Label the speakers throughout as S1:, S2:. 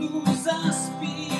S1: nous inspirer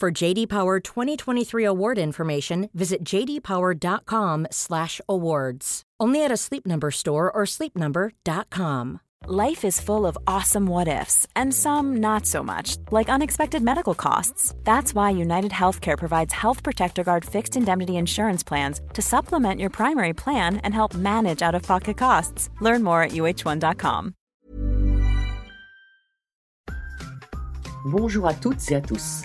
S2: For JD Power 2023 award information, visit jdpower.com/awards. Only at a Sleep Number store or sleepnumber.com.
S3: Life is full of awesome what ifs, and some not so much, like unexpected medical costs. That's why United Healthcare provides Health Protector Guard fixed indemnity insurance plans to supplement your primary plan and help manage out of pocket costs. Learn more at uh1.com.
S4: Bonjour à toutes et à tous.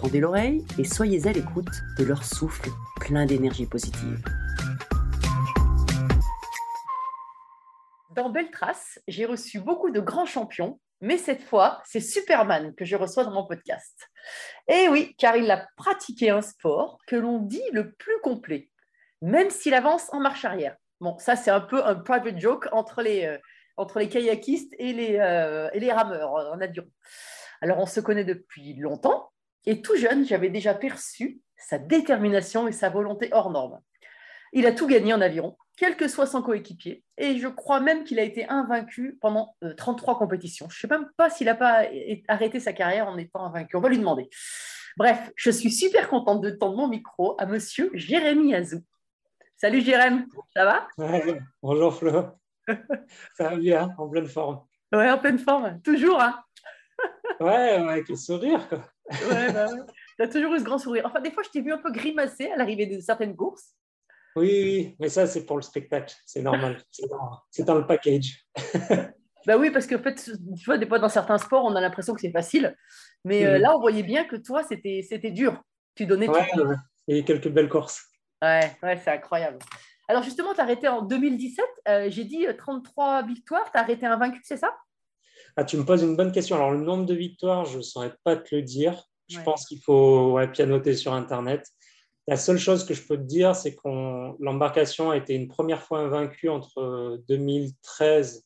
S4: tendez l'oreille et soyez à l'écoute de leur souffle plein d'énergie positive. Dans Belle Trace, j'ai reçu beaucoup de grands champions, mais cette fois, c'est Superman que je reçois dans mon podcast. Et oui, car il a pratiqué un sport que l'on dit le plus complet, même s'il avance en marche arrière. Bon, ça, c'est un peu un private joke entre les, euh, entre les kayakistes et les, euh, et les rameurs en. Alors, on se connaît depuis longtemps, et tout jeune, j'avais déjà perçu sa détermination et sa volonté hors norme. Il a tout gagné en aviron, quel que soit son coéquipier. Et je crois même qu'il a été invaincu pendant euh, 33 compétitions. Je ne sais même pas s'il n'a pas arrêté sa carrière en étant invaincu. On va lui demander. Bref, je suis super contente de tendre mon micro à monsieur Jérémy Azou. Salut Jérémy, ça va?
S5: Ouais, bonjour Flo. ça va bien, en pleine forme.
S4: Ouais, en pleine forme, toujours. Hein?
S5: Ouais, avec le sourire. Quoi.
S4: Ouais, bah ouais. Tu as toujours eu ce grand sourire. Enfin, des fois, je t'ai vu un peu grimacer à l'arrivée de certaines courses.
S5: Oui, oui, mais ça, c'est pour le spectacle. C'est normal. C'est dans, le package.
S4: bah oui, parce qu'en fait, tu vois, des fois, dans certains sports, on a l'impression que c'est facile. Mais euh,
S5: Mhm.
S4: là, on voyait bien que toi, c'était, dur. Tu donnais
S5: Ouais,
S4: tout.
S5: ouais. Il y a eu quelques belles courses.
S4: Ouais, ouais, c'est incroyable. Alors, justement, tu as arrêté en 2017. Euh, j'ai dit euh, 33 victoires. Tu as arrêté invaincu, c'est ça?
S5: Ah, tu me poses une bonne question. Alors, le nombre de victoires, je ne saurais pas te le dire. Je
S4: Ouais.
S5: pense qu'il faut ouais, pianoter sur Internet. La seule chose que je peux te dire, c'est que l'embarcation a été une première fois invaincue entre 2013,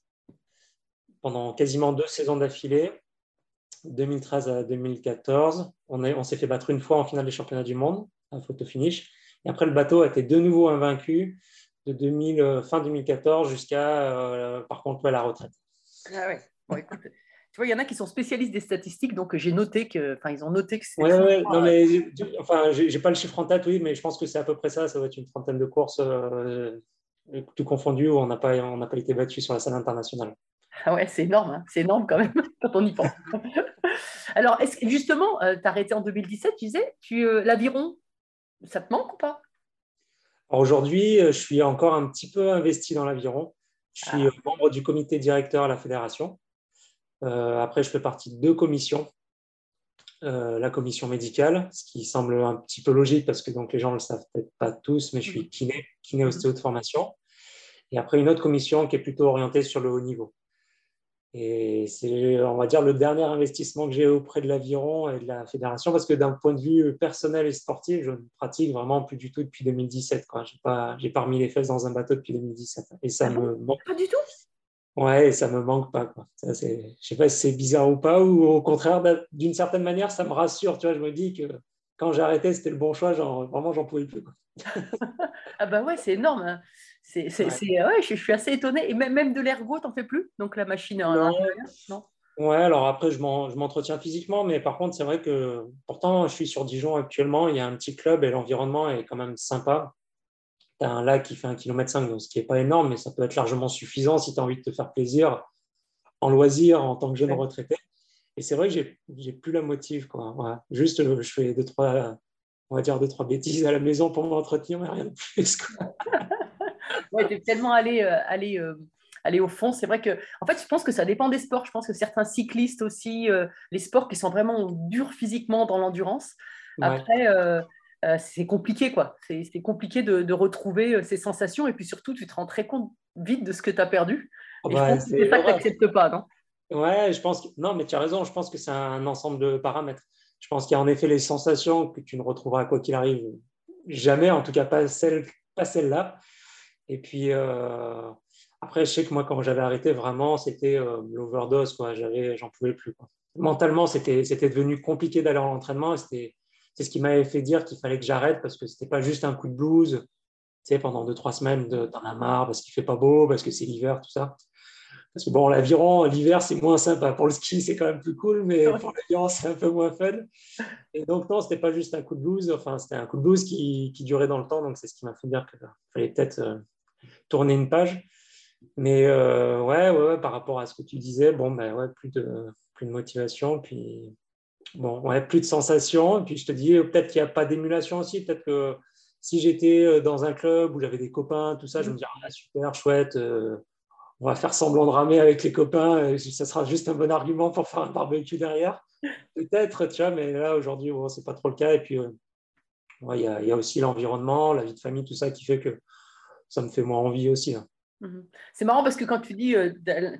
S5: pendant quasiment deux saisons d'affilée, 2013 à 2014. On, est- on s'est fait battre une fois en finale des championnats du monde, à photo finish. Et après, le bateau a été de nouveau invaincu de 2000, euh, fin 2014 jusqu'à, euh, par contre, ouais, la retraite.
S4: Ah ouais. Bon, écoute, tu vois, il y en a qui sont spécialistes des statistiques, donc j'ai noté que, enfin, ils ont noté que c'est.
S5: Ouais, ouais, non, mais du- enfin, j'ai pas le chiffre en tête, oui, mais je pense que c'est à peu près ça. Ça doit être une trentaine de courses, euh, tout confondu, où on n'a pas, on n'a pas été battu sur la scène internationale.
S4: Ah ouais, c'est énorme, hein. c'est énorme quand même quand on y pense. Alors, est-ce que justement, tu as arrêté en 2017, tu disais, tu, euh, l'aviron, ça te manque ou pas?
S5: Alors aujourd'hui, euh, je suis encore un petit peu investi dans l'aviron. Je suis euh, membre du comité directeur à la fédération. Euh, après, je fais partie de deux commissions. Euh, la commission médicale, ce qui semble un petit peu logique parce que donc, les gens ne le savent peut-être pas tous, mais je suis kiné, kiné ostéo de formation. Et après, une autre commission qui est plutôt orientée sur le haut niveau. Et c'est, on va dire, le dernier investissement que j'ai auprès de l'aviron et de la fédération, parce que d'un point de vue personnel et sportif, je ne pratique vraiment plus du tout depuis 2017. Je n'ai pas, j'ai pas remis les fesses dans un bateau depuis 2017. Et ça
S4: Ah bon?
S5: me manque.
S4: Pas du tout?
S5: Ouais, ça me manque pas. Quoi. Ça, c'est, je sais pas si c'est bizarre ou pas, ou au contraire, d'un- d'une certaine manière, ça me rassure. Tu vois, je me dis que quand j'ai arrêté, c'était le bon choix. Genre, vraiment, j'en pouvais plus. quoi.
S4: Ah bah ouais, c'est énorme. hein. C'est, c'est,
S5: Ouais.
S4: c'est- ouais, je, je suis assez étonnée. Et même, même de l'ergot, t'en fais plus? Donc la machine en
S5: Non? Ouais, alors après, je m'en- je m'entretiens physiquement, mais par contre, c'est vrai que pourtant, je suis sur Dijon actuellement. Il y a un petit club et l'environnement est quand même sympa. Tu as un lac qui fait 1,5 km, donc ce qui n'est pas énorme, mais ça peut être largement suffisant si tu as envie de te faire plaisir en loisir en tant que jeune retraité. Et c'est vrai que j'ai plus la motive. Quoi. Juste, euh, je fais deux, trois, on va dire deux, trois bêtises à la maison pour m'entretenir, mais rien de plus. quoi.
S4: Ouais, tellement allé, euh, allé, euh, allé au fond. C'est vrai que, en fait, je pense que ça dépend des sports. Je pense que certains cyclistes aussi, euh, les sports qui sont vraiment durs physiquement dans l'endurance, après, euh, c'est compliqué, quoi. C'est compliqué de, de retrouver euh, ces sensations. Et puis surtout, tu te rends très compte vite de ce que tu as perdu.
S5: Ah
S4: Et
S5: bah,
S4: je pense que
S5: c'est
S4: ça que tu n'acceptes pas, non?
S5: Ouais, je pense que... Non, mais tu as raison, je pense que c'est un ensemble de paramètres. Je pense qu'il y a en effet les sensations que tu ne retrouveras quoi qu'il arrive jamais, en tout cas pas celle, pas celle-là. Et puis euh, après, je sais que moi, quand j'avais arrêté, vraiment, c'était euh, l'overdose, j'en pouvais plus. Quoi. Mentalement, c'était, devenu compliqué d'aller à l'entraînement. C'était, c'est ce qui m'avait fait dire qu'il fallait que j'arrête parce que c'était pas juste un coup de blues. Tu sais, pendant deux, trois semaines, de- t'en as marre parce qu'il fait pas beau, parce que c'est l'hiver, tout ça. Parce que bon, l'aviron, l'hiver, c'est moins sympa. Pour le ski, c'est quand même plus cool, mais pour l'aviron, c'est un peu moins fun. Et donc, non, c'était pas juste un coup de blues, enfin, c'était un coup de blues qui, qui durait dans le temps. Donc, c'est ce qui m'a fait dire qu'il fallait peut-être euh, tourner une page. Mais euh, ouais, ouais, ouais, par rapport à ce que tu disais, bon, ben ouais, plus de, plus de motivation, puis bon, ouais, plus de sensations. Et puis, je te dis, peut-être qu'il n'y a pas d'émulation aussi. Peut-être que si j'étais euh, dans un club où j'avais des copains, tout ça, je me dirais, ah, super, chouette. euh, on va faire semblant de ramer avec les copains, et ça sera juste un bon argument pour faire un barbecue derrière. Peut-être, tu vois, mais là, aujourd'hui, bon, c'est pas trop le cas. Et puis, euh, ouais, il y, a, il y a aussi l'environnement, la vie de famille, tout ça qui fait que ça me fait moins envie aussi. hein.
S4: Mhm. C'est marrant parce que quand tu dis, euh,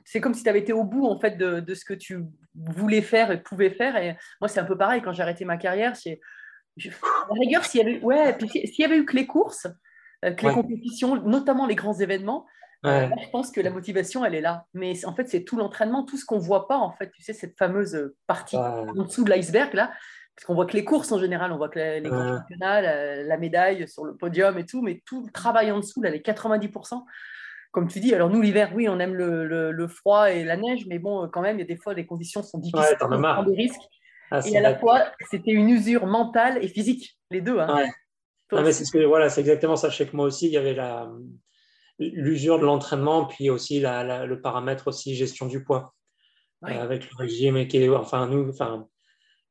S4: c'est comme si tu avais été au bout en fait de, de ce que tu voulais faire et pouvais faire. Et moi, c'est un peu pareil quand j'ai arrêté ma carrière. C'est, la rigueur, s'il y avait, ouais, s'il y avait eu que les courses, euh, que les
S5: Ouais.
S4: compétitions, notamment les grands événements, euh,
S5: Ouais.
S4: là, je pense que la motivation, elle est là. Mais en fait, c'est tout l'entraînement, tout ce qu'on voit pas en fait. Tu sais, cette fameuse partie
S5: Ouais.
S4: en dessous de l'iceberg là. Parce qu'on voit que les courses en général, on voit que les, grands championnats, la, la médaille sur le podium et tout, mais tout le travail en dessous, là, les 90%, comme tu dis, alors nous, l'hiver, oui, on aime le, le- le froid et la neige, mais bon, quand même, il y a des fois, les conditions sont difficiles, on
S5: marre.
S4: prend des risques.
S5: Ah,
S4: Et à la fois, c'était une usure mentale et physique, les deux. Hein.
S5: Ouais. Non, mais c'est ce que voilà, c'est exactement ça. Je sais que moi aussi, il y avait la l'usure de l'entraînement, puis aussi la- la- le paramètre aussi gestion du poids
S4: Ouais.
S5: Euh, avec le régime et qui est, enfin nous, enfin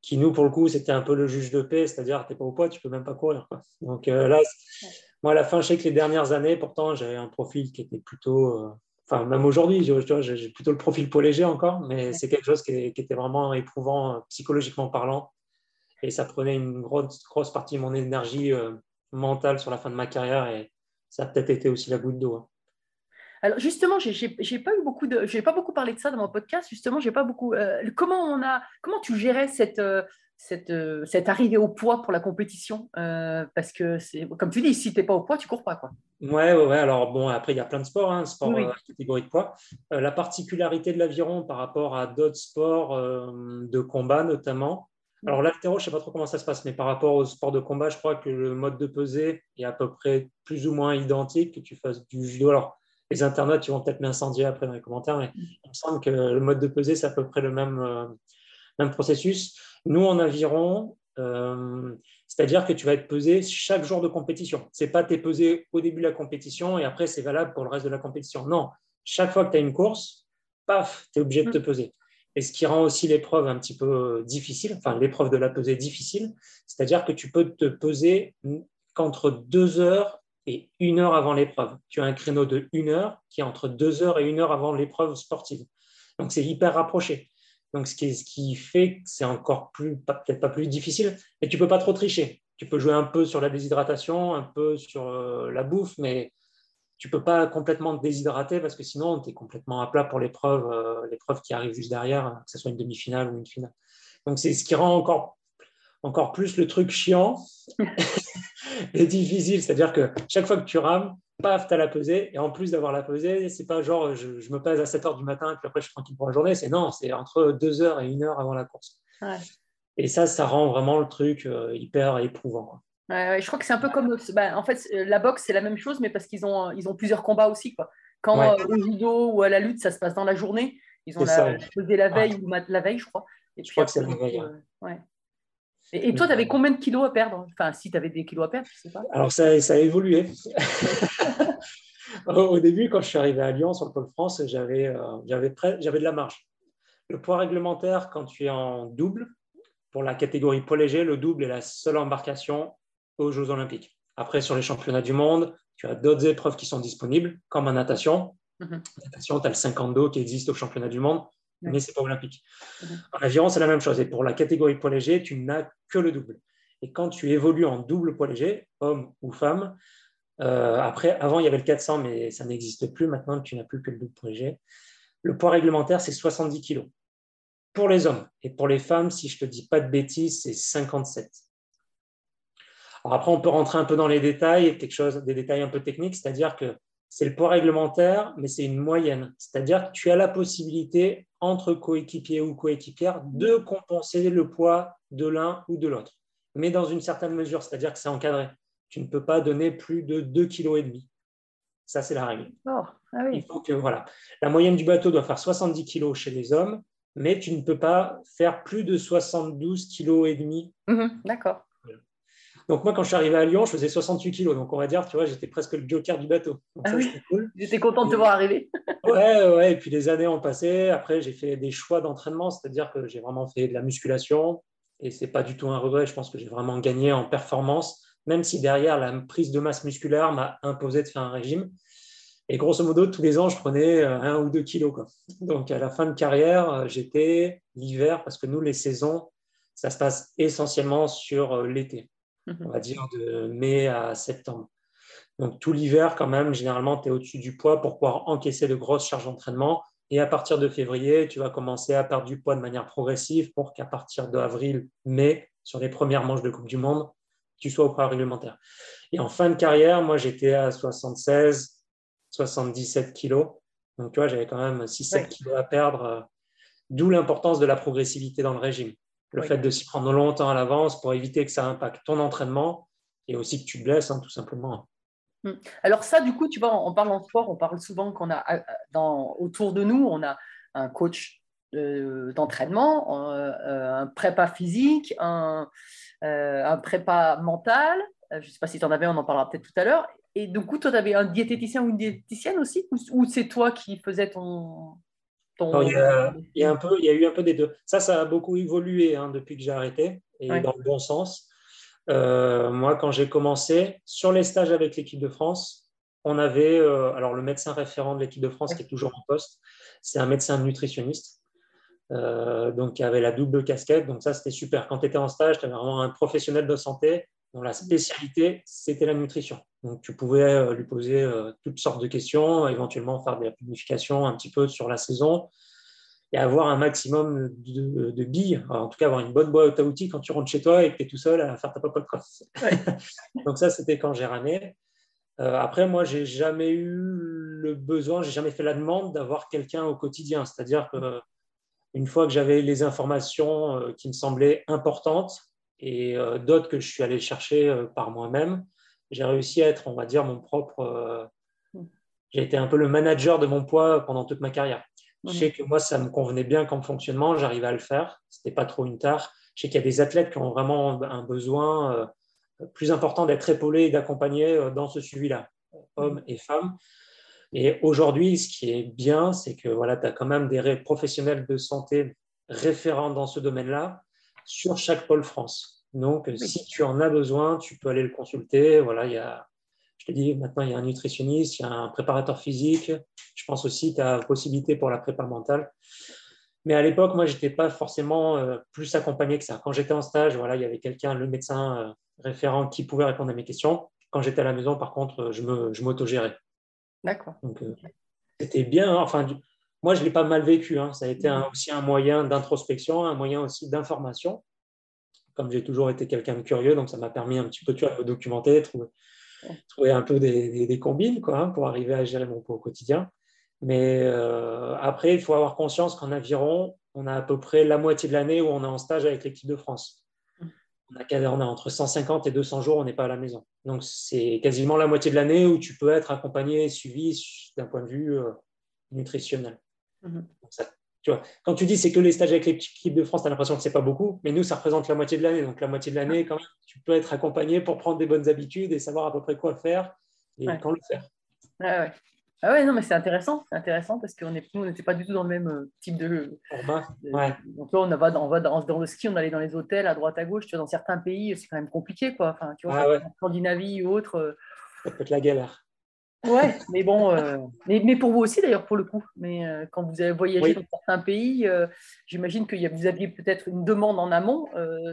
S5: qui nous pour le coup c'était un peu le juge de paix, c'est-à-dire t'es pas au poids, tu peux même pas courir. Quoi. Donc euh, là, moi à la fin, je sais que les dernières années, pourtant j'avais un profil qui était plutôt, euh, enfin même aujourd'hui, j'ai plutôt le profil poids léger encore, mais c'est quelque chose qui, est- qui était vraiment éprouvant euh, psychologiquement parlant, et ça prenait une grosse grosse partie de mon énergie mentale sur la fin de ma carrière, et ça a peut-être été aussi la goutte d'eau. hein.
S4: Alors justement, j'ai- pas eu beaucoup de, j'ai pas beaucoup parlé de ça dans mon podcast. Justement, j'ai pas beaucoup. euh, comment on a, comment tu gérais cette euh, cette, euh, cette arrivée au poids pour la compétition Euh, Parce que c'est comme tu dis, si t'es pas au poids, tu cours pas quoi.
S5: Ouais, ouais, ouais. Alors, bon, après, il y a plein de sports, hein, sport
S4: Oui.
S5: euh, catégorie de poids. La particularité de l'aviron par rapport à d'autres sports de combat, notamment. Alors, l'altéro, je ne sais pas trop comment ça se passe, mais par rapport au sport de combat, je crois que le mode de pesée est à peu près plus ou moins identique, que tu fasses du judo. Alors, les internautes, ils vont peut-être m'incendier après dans les commentaires, mais il me semble que le mode de pesée, c'est à peu près le même, euh, même processus. Nous, en aviron, euh, c'est-à-dire que tu vas être pesé chaque jour de compétition. Ce n'est pas t'es pesé au début de la compétition et après c'est valable pour le reste de la compétition. Non, chaque fois que tu as une course, paf, tu es obligé de te peser. Et ce qui rend aussi l'épreuve un petit peu difficile, enfin l'épreuve de la pesée difficile, c'est-à-dire que tu peux te peser qu'entre deux heures et une heure avant l'épreuve. Tu as un créneau de une heure qui est entre deux heures et une heure avant l'épreuve sportive. Donc c'est hyper rapproché. Donc, ce qui, ce qui fait que c'est encore plus, peut-être pas plus difficile, mais tu peux pas trop tricher. Tu peux jouer un peu sur la déshydratation, un peu sur euh, la bouffe, mais tu peux pas complètement te déshydrater parce que sinon, tu es complètement à plat pour l'épreuve euh, l'épreuve qui arrive juste derrière, que ce soit une demi-finale ou une finale. Donc, c'est ce qui rend encore, encore plus le truc chiant et difficile. C'est-à-dire que chaque fois que tu rames, paf, tu as la pesée. Et en plus d'avoir la pesée, c'est pas genre je, je me pèse à 7 heures du matin et puis après je suis tranquille pour la journée. C'est non, c'est entre 2 heures et 1 heure avant la course.
S4: Ouais.
S5: Et ça, ça rend vraiment le truc euh, hyper éprouvant. quoi.
S4: Ouais, ouais, je crois que c'est un peu comme. bah, en fait, la boxe, c'est la même chose, mais parce qu'ils ont, ils ont plusieurs combats aussi. Quoi. Quand euh, au judo ou à la lutte, ça se passe dans la journée. Ils ont la,
S5: ouais.
S4: pesé la veille ou mat- la veille, je crois. Et
S5: Je crois que c'est la veille,
S4: euh. Et, et toi, tu avais combien de kilos à perdre? Enfin, si tu avais des kilos à perdre, je sais pas.
S5: Alors, ça, ça a évolué. au début, quand je suis arrivé à Lyon sur le Pôle France, j'avais euh, de la marge. Le poids réglementaire, quand tu es en double, pour la catégorie poids léger, le double est la seule embarcation aux Jeux Olympiques. Après, sur les championnats du monde, tu as d'autres épreuves qui sont disponibles, comme en natation.
S4: Mhm.
S5: En natation, tu as le 50 dos qui existe au championnat du monde. Mais ce n'est pas olympique. En aviron, c'est la même chose. Et pour la catégorie poids léger, tu n'as que le double. Et quand tu évolues en double poids léger, homme ou femme, euh, après, avant, il y avait le 400, mais ça n'existe plus. Maintenant, tu n'as plus que le double poids léger. Le poids réglementaire, c'est 70 kg pour les hommes. Et pour les femmes, si je ne te dis pas de bêtises, c'est 57. Alors après, on peut rentrer un peu dans les détails, quelque chose, des détails un peu techniques, c'est-à-dire que c'est le poids réglementaire, mais c'est une moyenne. C'est-à-dire que tu as la possibilité, entre coéquipiers ou coéquipières, de compenser le poids de l'un ou de l'autre, mais dans une certaine mesure, c'est-à-dire que c'est encadré. Tu ne peux pas donner plus de 2,5 kg. Ça, c'est la règle.
S4: Oh, ah
S5: Il faut que, voilà. La moyenne du bateau doit faire 70 kg chez les hommes, mais tu ne peux pas faire plus de 72 kg et demi
S4: Mhm, D'accord.
S5: Donc moi, quand je suis arrivé à Lyon, je faisais 68 kilos. Donc on va dire, tu vois, j'étais presque le joker du bateau. Donc
S4: Ah
S5: ça,
S4: oui.
S5: cool.
S4: J'étais contente de te voir arriver.
S5: Ouais, ouais. Et puis les années ont passé. Après, j'ai fait des choix d'entraînement, c'est-à-dire que j'ai vraiment fait de la musculation. Et c'est pas du tout un regret. Je pense que j'ai vraiment gagné en performance, même si derrière la prise de masse musculaire m'a imposé de faire un régime. Et grosso modo, tous les ans, je prenais euh, un ou deux kilos. Quoi. Donc à la fin de carrière, euh, j'étais l'hiver, parce que nous, les saisons, ça se passe essentiellement sur euh, l'été on
S4: Mhm.
S5: va dire de mai à septembre. Donc tout l'hiver, quand même, généralement, tu es au-dessus du poids pour pouvoir encaisser de grosses charges d'entraînement. Et à partir de février, tu vas commencer à perdre du poids de manière progressive pour qu'à partir d'avril, mai, sur les premières manches de Coupe du Monde, tu sois au poids réglementaire. Et en fin de carrière, moi, j'étais à 76, 77 kilos. Donc, tu vois, j'avais quand même 6-7
S4: Ouais.
S5: kilos à perdre, euh, d'où l'importance de la progressivité dans le régime. Le
S4: Oui.
S5: fait de s'y prendre longtemps à l'avance pour éviter que ça impacte ton entraînement et aussi que tu te blesses, hein, tout simplement.
S4: Alors ça, du coup, tu vois, on parle en sport, on parle souvent qu'on a euh, dans, autour de nous, on a un coach euh, d'entraînement, euh, un prépa physique, un, un prépa mental. Je ne sais pas si tu en avais, on en parlera peut-être tout à l'heure. Et du coup, toi, tu avais un diététicien ou une diététicienne aussi ou c'est toi qui faisais ton... ton...
S5: Il, y a, il y a un peu, il y a eu un peu des deux. Ça, ça a beaucoup évolué hein, depuis que j'ai arrêté et
S4: Ouais.
S5: dans le bon sens. Euh, moi, quand j'ai commencé, sur les stages avec l'équipe de France, on avait euh, alors le médecin référent de l'équipe de France qui est toujours en poste, c'est un médecin nutritionniste. euh, donc, qui avait la double casquette. Donc, ça, c'était super. Quand tu étais en stage, tu avais vraiment un professionnel de santé dont la spécialité, c'était la nutrition. Donc, tu pouvais euh, lui poser euh, toutes sortes de questions, éventuellement faire de la planification un petit peu sur la saison et avoir un maximum de, de billes. Alors, en tout cas, avoir une bonne boîte à outils quand tu rentres chez toi et que tu es tout seul à faire ta popote. quoi. Donc, ça, c'était quand j'ai ramé. Euh, après, moi, j'ai jamais eu le besoin, j'ai jamais fait la demande d'avoir quelqu'un au quotidien. C'est-à-dire que une fois que j'avais les informations euh, qui me semblaient importantes et euh, d'autres que je suis allé chercher euh, par moi-même, j'ai réussi à être, on va dire, mon propre. euh, j'ai été un peu le manager de mon poids pendant toute ma carrière. Je
S4: Mhm.
S5: sais que moi, ça me convenait bien comme fonctionnement, j'arrivais à le faire, c'était pas trop une tare. Je sais qu'il y a des athlètes qui ont vraiment un besoin euh, plus important d'être épaulés et d'accompagnés euh, dans ce suivi-là, hommes et femmes. Et aujourd'hui, ce qui est bien, c'est que voilà, tu as quand même des professionnels de santé référents dans ce domaine-là sur chaque pôle France. Donc, si tu en as besoin, tu peux aller le consulter. Voilà, il y a, je te dis, maintenant, il y a un nutritionniste, il y a un préparateur physique. Je pense aussi que tu as possibilité pour la prépa mentale. Mais à l'époque, moi, je n'étais pas forcément euh, plus accompagné que ça. Quand j'étais en stage, voilà, il y avait quelqu'un, le médecin euh, référent, qui pouvait répondre à mes questions. Quand j'étais à la maison, par contre, je me- je m'autogérais.
S4: D'accord.
S5: Donc, euh, c'était bien. hein. Enfin, du- moi, je ne l'ai pas mal vécu. hein. Ça a été un- aussi un moyen d'introspection, un moyen aussi d'information. Comme j'ai toujours été quelqu'un de curieux, donc ça m'a permis un petit peu tu vois, de me documenter, trouver, trouver un peu des, des- des combines quoi, hein, pour arriver à gérer mon pot au quotidien. Mais euh, après, il faut avoir conscience qu'en aviron, on a à peu près la moitié de l'année où on est en stage avec l'équipe de France. On a, on a entre 150 et 200 jours, on n'est pas à la maison. Donc, c'est quasiment la moitié de l'année où tu peux être accompagné et suivi d'un point de vue euh, nutritionnel. Donc ça- tu vois, quand tu dis c'est que les stages avec l'équipe de France, tu as l'impression que c'est pas beaucoup, mais nous, ça représente la moitié de l'année. Donc, la moitié de l'année, quand même, tu peux être accompagné pour prendre des bonnes habitudes et savoir à peu près quoi faire et
S4: Ouais.
S5: quand le faire.
S4: Ah ouais. Ah ouais, non, mais c'est intéressant, c'est intéressant parce que est, nous, on n'était pas du tout dans le même euh, type de.
S5: Ouais.
S4: Donc là, on va, dans, on va dans, dans le ski, on allait dans les hôtels à droite à gauche. Tu vois, dans certains pays, c'est quand même compliqué, quoi. Enfin, tu vois,
S5: Ah ouais.
S4: en Scandinavie ou autre. euh,
S5: Ça peut être la galère.
S4: Ouais, mais bon, euh, mais, mais pour vous aussi d'ailleurs, pour le coup. Mais euh, quand vous avez voyagé
S5: Oui.
S4: dans certains pays, euh, j'imagine que vous aviez peut-être une demande en amont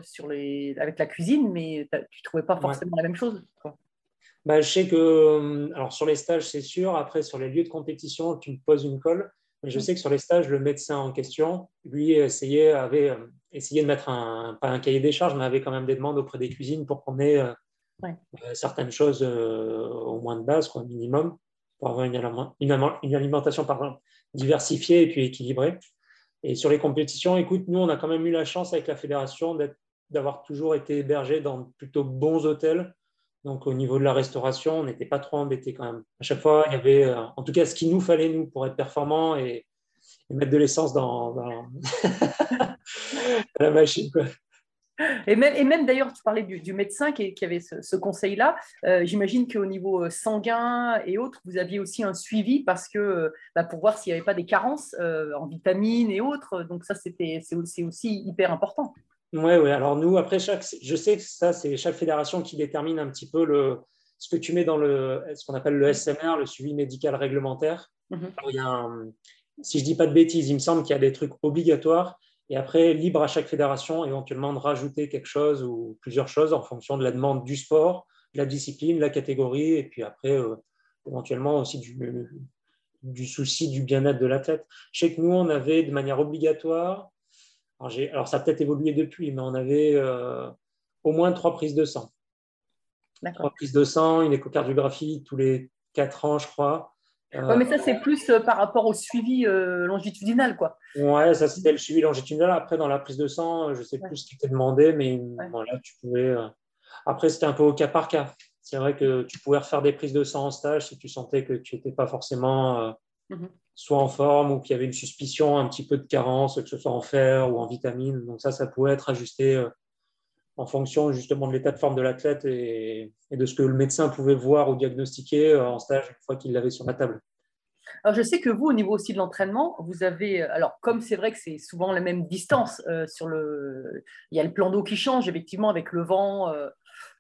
S4: sur les, avec la cuisine, mais tu ne trouvais pas
S5: Ouais.
S4: forcément la même chose. quoi.
S5: Bah, je sais que, alors sur les stages, c'est sûr. Après, sur les lieux de compétition, tu me poses une colle. Mais je sais que sur les stages, le médecin en question, lui, essayait, avait essayé de mettre un, pas un cahier des charges, mais avait quand même des demandes auprès des cuisines pour qu'on ait Euh, certaines choses euh, au moins de base, quoi, minimum, pour avoir une, aliment- une aliment- une alimentation pardon, diversifiée et puis équilibrée. Et sur les compétitions, écoute, nous, on a quand même eu la chance avec la fédération d'avoir toujours été hébergés dans plutôt bons hôtels. Donc, au niveau de la restauration, on n'était pas trop embêtés quand même. À chaque fois, il y avait, euh, en tout cas, ce qu'il nous fallait, nous, pour être performants et, et mettre de l'essence dans, la machine.
S4: Et même, et même d'ailleurs, tu parlais du, du médecin qui, qui avait ce, ce conseil-là. Euh, J'imagine qu'au niveau euh, sanguin et autres, vous aviez aussi un suivi parce que euh, bah, pour voir s'il n'y avait pas des carences euh, en vitamines et autres. Donc ça, c'était c'est aussi, hyper important.
S5: Oui, ouais. alors nous, après, chaque, je sais que ça, c'est chaque fédération qui détermine un petit peu le, ce que tu mets dans le, ce qu'on appelle le SMR, le suivi médical réglementaire.
S4: Mhm.
S5: Alors, il y a un- si je dis pas de bêtises, il me semble qu'il y a des trucs obligatoires et après, libre à chaque fédération éventuellement de rajouter quelque chose ou plusieurs choses en fonction de la demande du sport, de la discipline, de la catégorie et puis après, euh, éventuellement aussi du, du souci du bien-être de l'athlète. Je sais que nous, on avait de manière obligatoire, alors, ça a peut-être évolué depuis, mais on avait euh, au moins trois prises de sang. Trois prises de sang, une échocardiographie tous les quatre ans, je crois. Euh,
S4: Ouais, mais ça, c'est plus euh, par rapport au suivi euh, longitudinal, quoi.
S5: Ouais, ça c'était le suivi longitudinal. Après, dans la prise de sang, je ne sais plus ce qui était demandé, mais
S4: Ouais.
S5: voilà, tu pouvais. euh, Après, c'était un peu au cas par cas. C'est vrai que tu pouvais refaire des prises de sang en stage si tu sentais que tu n'étais pas forcément
S4: Mhm.
S5: soit en forme ou qu'il y avait une suspicion un petit peu de carence, que ce soit en fer ou en vitamines. Donc ça, ça pouvait être ajusté en fonction justement de l'état de forme de l'athlète et, de ce que le médecin pouvait voir ou diagnostiquer euh, en stage une fois qu'il l'avait sur la table.
S4: Alors, je sais que vous, au niveau aussi de l'entraînement, vous avez, alors comme c'est vrai que c'est souvent la même distance euh, sur le, il y a le plan d'eau qui change effectivement avec le vent, euh,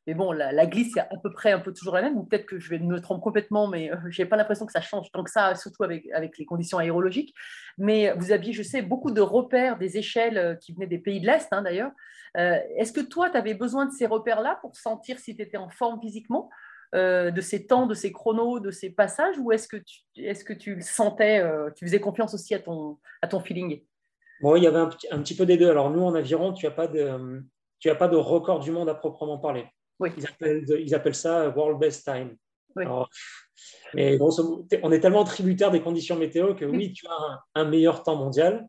S4: mais bon, la, glisse est à peu près un peu toujours la même, ou peut-être que je vais me tromper complètement, mais euh, j'ai pas l'impression que ça change tant que ça, surtout avec, les conditions aérologiques. Mais vous aviez, je sais, beaucoup de repères, des échelles euh, qui venaient des pays de l'Est hein, d'ailleurs. Euh, Est-ce que toi, tu avais besoin de ces repères-là pour sentir si tu étais en forme physiquement de ces temps, de ces chronos, de ces passages, ou est-ce que tu, est-ce que tu le sentais, tu faisais confiance aussi à ton, à ton feeling?
S5: Bon, il y avait un, petit- peu des deux. Alors, nous, en aviron, tu n'as pas, de, tu as pas de record du monde à proprement parler.
S4: Oui.
S5: Ils appellent, ils appellent ça World Best Time.
S4: Oui.
S5: Alors, mais grosso on est tellement tributaire des conditions météo que oui, tu as un, un meilleur temps mondial.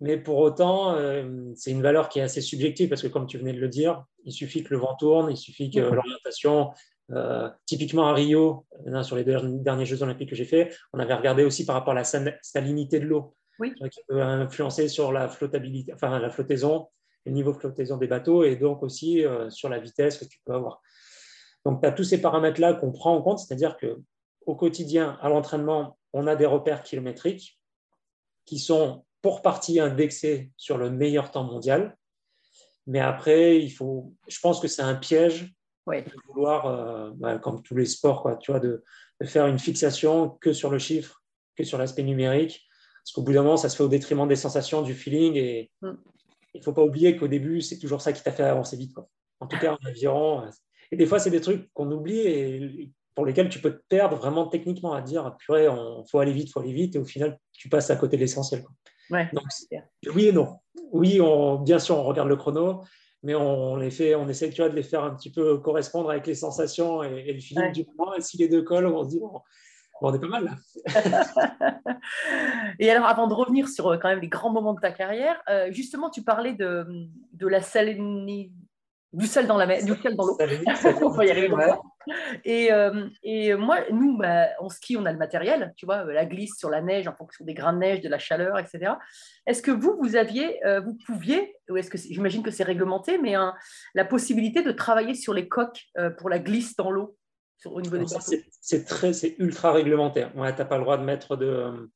S5: Mais pour autant, euh, c'est une valeur qui est assez subjective parce que, comme tu venais de le dire, il suffit que le vent tourne, il suffit que l'orientation, euh, typiquement à Rio, sur les derniers derniers Jeux Olympiques que j'ai fait, on avait regardé aussi par rapport à la sal- salinité de l'eau
S4: Oui.
S5: qui peut influencer sur la flottabilité, enfin la flottaison, le niveau de flottaison des bateaux et donc aussi euh, sur la vitesse que tu peux avoir. Donc, tu as tous ces paramètres-là qu'on prend en compte, c'est-à-dire que au quotidien, à l'entraînement, on a des repères kilométriques qui sont pour partie indexés sur le meilleur temps mondial. Mais après, il faut, je pense que c'est un piège
S4: Oui.
S5: de vouloir, euh, bah, comme tous les sports, quoi, tu vois, de, de faire une fixation que sur le chiffre, que sur l'aspect numérique. Parce qu'au bout d'un moment, ça se fait au détriment des sensations, du feeling. Et
S4: Mm.
S5: Il ne faut pas oublier qu'au début, c'est toujours ça qui t'a fait avancer vite. Quoi. En tout cas, en aviron. euh, Et des fois, c'est des trucs qu'on oublie et pour lesquels tu peux te perdre vraiment techniquement à dire purée, il faut aller vite, il faut aller vite, et au final, tu passes à côté de l'essentiel.
S4: Ouais,
S5: Donc, oui et non. Oui, on, bien sûr, on regarde le chrono, mais on, les fait, on essaie tu vois, de les faire un petit peu correspondre avec les sensations et, et le feeling
S4: Ouais.
S5: du moment. Et si les deux collent, on se dit, bon, on est pas mal là.
S4: Et alors, avant de revenir sur euh, quand même les grands moments de ta carrière, euh, justement, tu parlais de, de la saléni... du sel dans la mer, du sel dans l'eau. On va y arriver comme
S5: Ouais.
S4: ça. Et, euh, et moi, nous, bah, en ski, on a le matériel, tu vois, la glisse sur la neige en fonction des grains de neige, de la chaleur, etc. Est-ce que vous, vous aviez, euh, vous pouviez, ou est-ce que j'imagine que c'est réglementé, mais hein, la possibilité de travailler sur les coques euh, pour la glisse dans l'eau? Au niveau des
S5: c'est- c'est très, c'est ultra réglementaire. Ouais, tu n'as pas le droit de mettre de,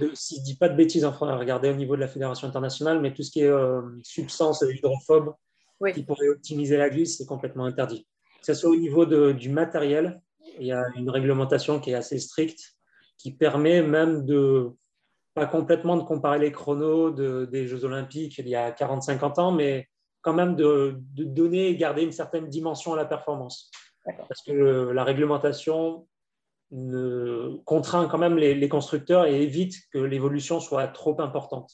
S5: de si je dis pas de bêtises, enfin, regardez au niveau de la fédération internationale, mais tout ce qui est euh, substance hydrophobe
S4: Oui.
S5: qui pourrait optimiser la glisse, c'est complètement interdit. Que ce soit au niveau de- du matériel, il y a une réglementation qui est assez stricte, qui permet même de pas complètement de comparer les chronos de- des Jeux Olympiques il y a 40-50 ans, mais quand même de, de donner et garder une certaine dimension à la performance. Parce que le- la réglementation ne, contraint quand même les, les constructeurs et évite que l'évolution soit trop importante.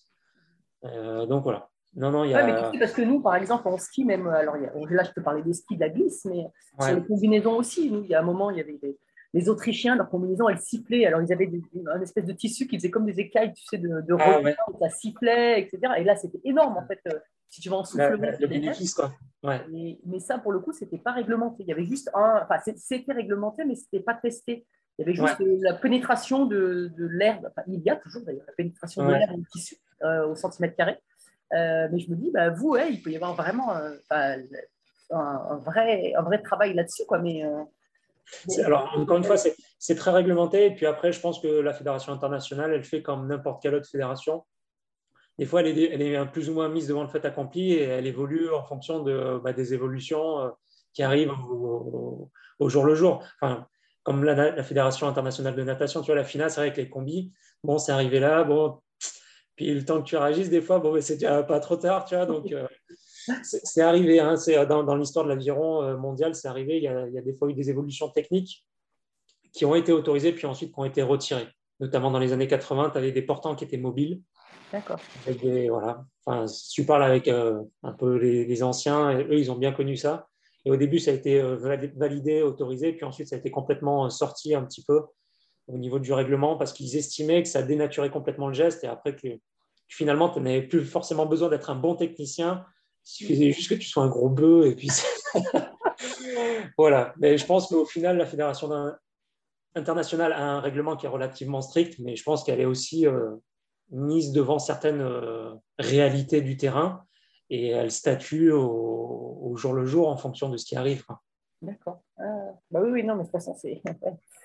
S5: Euh, donc voilà. Non, non, il y
S4: Ouais,
S5: a.
S4: mais parce que nous, par exemple, en ski, même, alors là, je peux parler des skis, de la glisse, mais
S5: Ouais.
S4: sur les combinaisons aussi, nous, il y a un moment, il y avait des, les Autrichiens, leurs combinaisons, elles sifflaient. Alors, ils avaient des- un espèce de tissu qui faisait comme des écailles, tu sais, de, de
S5: Ah, ouais.
S4: ça sifflait, etc. Et là, c'était énorme, en fait, euh, si tu vas en
S5: la- le bénéfice, quoi. Ouais.
S4: Mais, mais ça, pour le coup, c'était pas réglementé. Il y avait juste un. Enfin, c'était réglementé, mais c'était pas testé. Il y avait juste la pénétration de, de l'air. Enfin, il y a toujours d'ailleurs la pénétration de l'air dans le tissu euh, au centimètre carré. Euh, mais je me dis, bah, vous, ouais, il peut y avoir vraiment enfin, un, un vrai, un vrai travail là-dessus. Quoi, mais,
S5: Alors, encore une fois, c'est très réglementé. Et puis après, je pense que la fédération internationale, elle fait comme n'importe quelle autre fédération. Des fois, elle est, plus ou moins mise devant le fait accompli et elle évolue en fonction bah, des évolutions euh, qui arrivent au, jour le jour. Enfin, comme la, Fédération internationale de natation, tu vois, la FINA, c'est vrai que les combis, bon, c'est arrivé là, bon, puis le temps que tu réagisses, des fois, bon, c'est déjà pas trop tard, tu vois, euh, c'est arrivé, hein, c'est dans, dans l'histoire de l'aviron euh, mondial, c'est arrivé, il y, a, il y a des fois eu des évolutions techniques qui ont été autorisées, puis ensuite qui ont été retirées. Notamment dans les années 80, tu avais des portants qui étaient mobiles,
S4: D'accord.
S5: des, voilà. Enfin, si tu parles avec euh, un peu les, les anciens, eux, ils ont bien connu ça. Et au début, ça a été euh, validé- autorisé, puis ensuite, ça a été complètement euh, sorti un petit peu au niveau du règlement parce qu'ils estimaient que ça dénaturait complètement le geste et après que finalement, tu n'avais plus forcément besoin d'être un bon technicien. Il juste que tu sois un gros bœuf et puis voilà. Mais je pense qu'au final, la fédération internationale a un règlement qui est relativement strict, mais je pense qu'elle est aussi euh, mise devant certaines euh, réalités du terrain et elle statue au, jour le jour en fonction de ce qui arrive.
S4: D'accord. Ah, bah oui, oui, non, mais de toute façon. C'est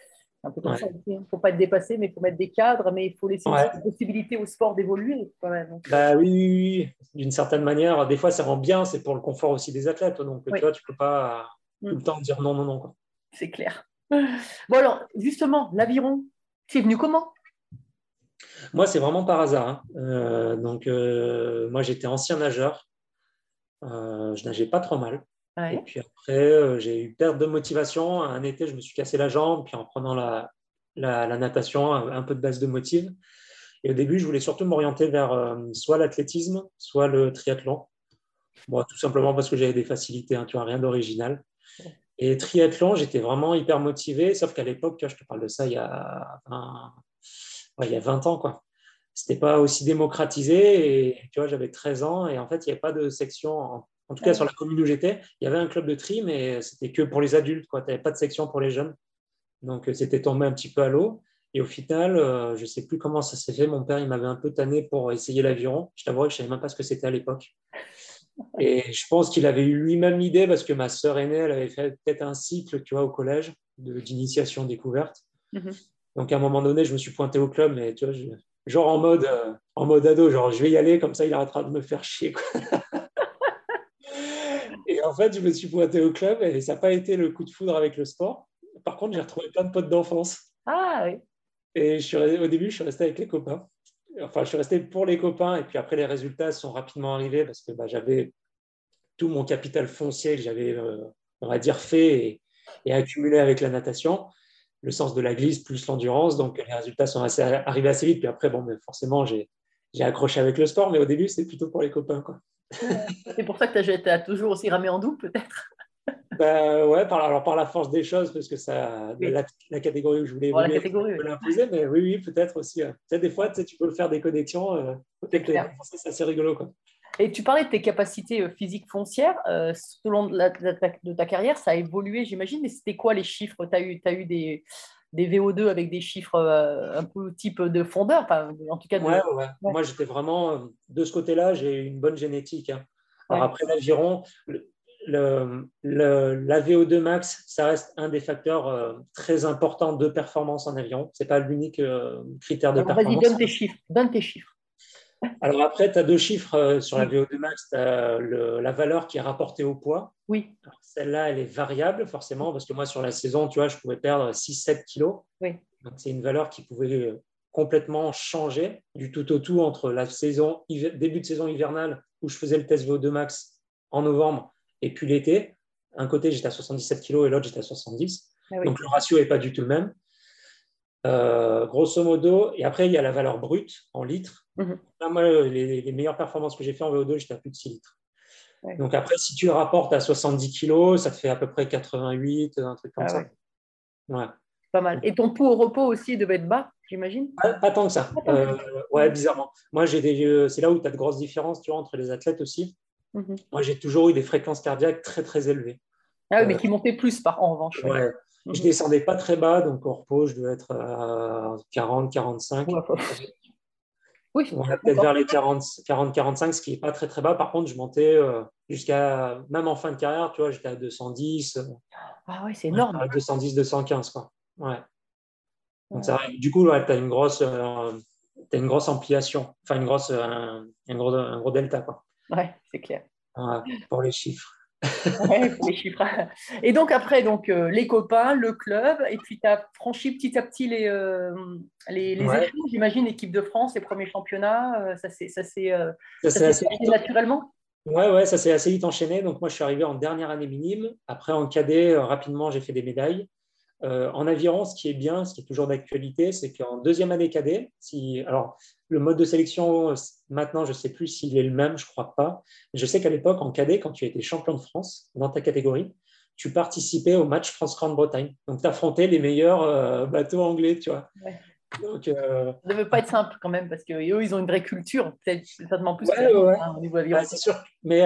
S4: un peu comme
S5: Ouais.
S4: ça aussi. Il ne faut pas être dépassé, mais il faut mettre des cadres, mais il faut laisser
S5: Ouais.
S4: la possibilité au sport d'évoluer. quand même.
S5: Bah oui, oui, oui. d'une certaine manière, des fois ça rend bien, c'est pour le confort aussi des athlètes. Donc
S4: Oui.
S5: tu vois, tu peux pas
S4: Mm.
S5: tout le temps dire non, non, non.
S4: C'est clair. Bon, alors, justement, l'aviron, c'est venu comment?
S5: Moi, c'est vraiment par hasard. hein. Euh, donc, euh, moi, j'étais ancien nageur. Euh, je nageais pas trop mal. Et puis après, euh, j'ai eu perte de motivation. Un été, je me suis cassé la jambe. Puis en prenant la, la, la natation, un, peu de base de motive. Et au début, je voulais surtout m'orienter vers euh, soit l'athlétisme, soit le triathlon. Bon, tout simplement parce que j'avais des facilités, hein, tu vois, rien d'original. Et triathlon, j'étais vraiment hyper motivé, sauf qu'à l'époque, je te parle de ça il y a 20, ouais, il y a 20 ans, quoi. C'était pas aussi démocratisé et tu vois, j'avais 13 ans et en fait, il n'y avait pas de section, en, en tout cas
S4: Ouais.
S5: sur la commune où j'étais, il y avait un club de tri, mais c'était que pour les adultes. Tu n'avais pas de section pour les jeunes. Donc, euh, c'était tombé un petit peu à l'eau. Et au final, euh, je ne sais plus comment ça s'est fait. Mon père, il m'avait un peu tanné pour essayer l'aviron. Je t'avoue que je ne savais même pas ce que c'était à l'époque. Et je pense qu'il avait eu lui-même l'idée parce que ma sœur aînée, elle avait fait peut-être un cycle, tu vois, au collège de- d'initiation découverte.
S4: Mhm.
S5: Donc, à un moment donné, je me suis pointé au club, mais tu vois, je- genre en mode, euh, en mode ado, genre je vais y aller, comme ça, il arrêtera de me faire chier. quoi. en fait, je me suis pointé au club et ça n'a pas été le coup de foudre avec le sport. Par contre, j'ai retrouvé plein de potes d'enfance.
S4: Ah oui.
S5: Et je suis, resté- au début, je suis resté avec les copains. Enfin, je suis resté pour les copains. Et puis après, les résultats sont rapidement arrivés parce que bah, j'avais tout mon capital foncier que j'avais, euh, on va dire, fait. Et, et accumulé avec la natation, le sens de la glisse plus l'endurance. Donc, les résultats sont assez, arrivés assez vite. Puis après, bon, mais forcément, j'ai accroché avec le sport, mais au début, c'est plutôt pour les copains. Quoi.
S4: C'est pour ça que tu as, toujours aussi ramé en double, peut-être
S5: bah, ouais, par, alors par la force des choses, parce que ça, la, catégorie où je voulais l'imposer, mais oui, oui, peut-être aussi. Tu sais, des fois, tu, peux faire des connexions, euh, c'est assez rigolo. Quoi.
S4: Et tu parlais de tes capacités euh, physiques foncières. Euh, la, de ta carrière, ça a évolué, j'imagine, mais c'était quoi les chiffres? Tu as as eu des, des VO2 avec des chiffres euh, un peu type de fondeur enfin, en tout cas
S5: ouais, ouais. Moi, j'étais vraiment, de ce côté-là, j'ai une bonne génétique. Hein. Alors après l'aviron, le, la VO2 max, ça reste un des facteurs très importants de performance en avion. Ce n'est pas l'unique critère de performance.
S4: Vas-y, donne tes chiffres. Donne tes chiffres.
S5: Alors après, tu as deux chiffres euh, sur la VO2 max. Tu as la valeur qui est rapportée au poids.
S4: Oui.
S5: Celle-là, elle est variable forcément, parce que moi, sur la saison, tu vois, je pouvais perdre 6-7 kilos.
S4: Oui.
S5: Donc, c'est une valeur qui pouvait euh, complètement changer du tout au tout entre la saison, début de saison hivernale, où je faisais le test VO2 max en novembre, et puis l'été. Un côté, j'étais à 77 kilos et l'autre, j'étais à 70. Ah Donc, le ratio n'est pas du tout le même. Euh, grosso modo, et après, il y a la valeur brute en litres. Mhm. moi, les, meilleures performances que j'ai fait en VO2, j'étais à plus de 6 litres. Donc après, si tu rapportes à 70 kg, ça te fait à peu près 88, un truc comme ah ça.
S4: Ouais. Pas mal. Et ton pouls au repos aussi devait être bas, j'imagine?
S5: Pas, tant que ça. Euh, ouais, bizarrement. Moi, j'ai des, euh, c'est là où tu as de grosses différences tu vois, entre les athlètes aussi. Mhm. Moi, j'ai toujours eu des fréquences cardiaques très, très élevées.
S4: Ah oui, mais qui montaient plus par en revanche.
S5: Ouais. Je mhm. descendais pas très bas, donc au repos, je devais être à 40, 45.
S4: oui,
S5: peut-être vers les 40, 40, 45, ce qui n'est pas très très bas. Par contre, je montais euh, jusqu'à, même en fin de carrière, tu vois, j'étais à 210.
S4: Ah oui, c'est énorme.
S5: À 210, 215, quoi. Ouais. Donc, ça, du coup, ouais, tu as une grosse. Euh, une grosse ampliation, enfin une grosse, un, gros, un gros delta. Quoi.
S4: Ouais, c'est clair.
S5: pour les chiffres
S4: les chiffres. Et donc après, donc, euh, les copains, le club, et puis tu as franchi petit à petit les, euh, les, les j'imagine, l'équipe de France, les premiers championnats, euh, ça s'est assez naturellement?
S5: Ouais, ouais, ça s'est assez vite enchaîné. Donc moi, je suis arrivé en dernière année minime. Après, en cadet, rapidement, j'ai fait des médailles. Euh, en aviron, ce qui est bien, ce qui est toujours d'actualité, c'est qu'en deuxième année cadet, si, alors le mode de sélection, maintenant, je ne sais plus s'il est le même, je ne crois pas. Je sais qu'à l'époque, en cadet, quand tu étais champion de France dans ta catégorie, tu participais au match France-Grande-Bretagne. Donc, tu affrontais les meilleurs euh, bateaux anglais, tu vois.
S4: Donc, euh, Ça ne devait pas être simple quand même, parce qu'eux, ils ont une vraie culture, peut-être certainement plus au
S5: niveau aviron. c'est sûr. Mais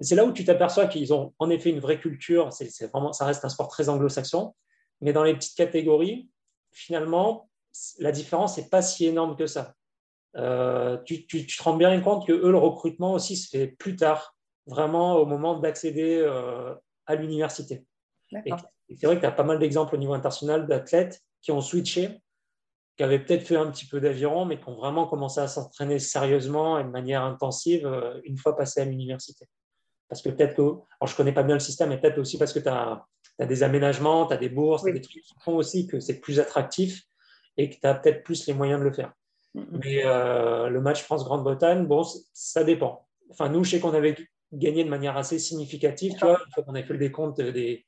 S5: c'est là où tu t'aperçois qu'ils ont en effet une vraie culture. C'est vraiment, ça reste un sport très anglo-saxon. Mais dans les petites catégories, finalement, la différence n'est pas si énorme que ça. Euh, tu, te rends bien compte que eux, le recrutement aussi se fait plus tard, vraiment au moment d'accéder euh, à l'université. C'est vrai que tu as pas mal d'exemples au niveau international d'athlètes qui ont switché, qui avaient peut-être fait un petit peu d'aviron, mais qui ont vraiment commencé à s'entraîner sérieusement et de manière intensive euh, une fois passé à l'université. Parce que peut-être que, alors je ne connais pas bien le système, mais peut-être aussi parce que tu as as des aménagements, tu as des bourses, des trucs qui font aussi que c'est plus attractif et que tu as peut-être plus les moyens de le faire. Mais euh, le match France-Grande-Bretagne, bon, ça dépend. Enfin, nous, je sais qu'on avait gagné de manière assez significative, tu vois, une fois qu'on a fait le décompte des,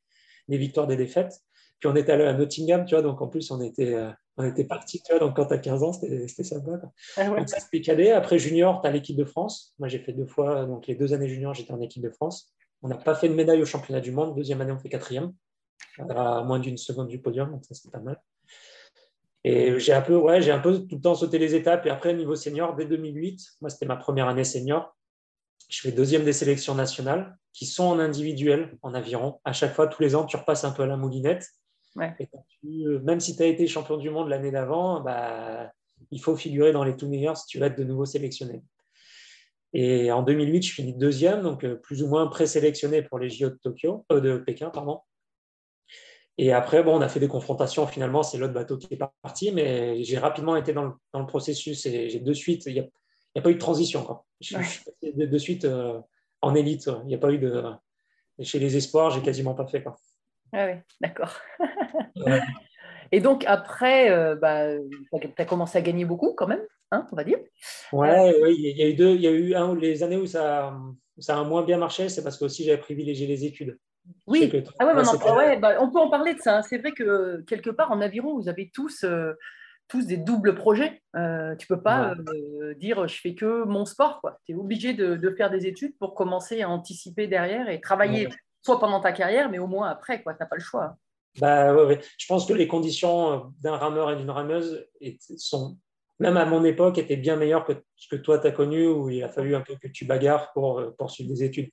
S5: des, victoires, des défaites. Puis on est allé à Nottingham, tu vois, donc en plus, on était, euh, on était parti, tu vois, donc quand tu as 15 ans, c'était sympa. Ah Donc ça se cadet. Après, junior, tu as l'équipe de France. Moi, j'ai fait deux fois, donc les deux années junior, j'étais en équipe de France. On n'a pas fait de médaille au championnat du monde. Deuxième année, on fait quatrième, à moins d'une seconde du podium, donc ça, c'est pas mal. Et j'ai un, peu, ouais, j'ai un peu tout le temps sauté les étapes. Et après, niveau senior, dès 2008, moi, c'était ma première année senior. Je fais deuxième des sélections nationales qui sont en individuel, en aviron. À chaque fois, tous les ans, tu repasses un peu à la moulinette. même si tu as été champion du monde l'année d'avant, bah, il faut figurer dans les tout meilleurs si tu veux être de nouveau sélectionné. Et en 2008, je finis deuxième, donc euh, plus ou moins présélectionné pour les JO de Tokyo, euh, de Pékin, pardon. Et après, bon, on a fait des confrontations. Finalement, c'est l'autre bateau qui est parti, mais j'ai rapidement été dans le, processus et j'ai de suite, il n'y a, pas eu de transition. Quoi. Je, suis de, suite euh, en élite. Il n'y a pas eu de. Chez les espoirs, j'ai quasiment pas fait. Quoi.
S4: Ah oui, d'accord. Et donc, après, bah, tu as commencé à gagner beaucoup quand même Hein, on va dire.
S5: Ouais, oui, il y a eu deux, il y a eu un, les années où ça, ça a moins bien marché, c'est parce que aussi j'avais privilégié les études.
S4: Oui. Ah ouais,
S5: toi,
S4: mais on, en-
S5: c'était-
S4: ouais, bah, on peut en parler de ça. hein. C'est vrai que quelque part en aviron, vous avez tous, euh, tous des doubles projets. Euh, tu peux pas euh, dire je fais que mon sport. Tu es obligé de, de faire des études pour commencer à anticiper derrière et travailler soit pendant ta carrière, mais au moins après. Tu n'as pas le choix.
S5: Bah, ouais, ouais. Je pense que les conditions d'un rameur et d'une rameuse sont, même à mon époque, étaient bien meilleures que ce que toi, tu as connu, où il a fallu un peu que tu bagarres pour poursuivre des études.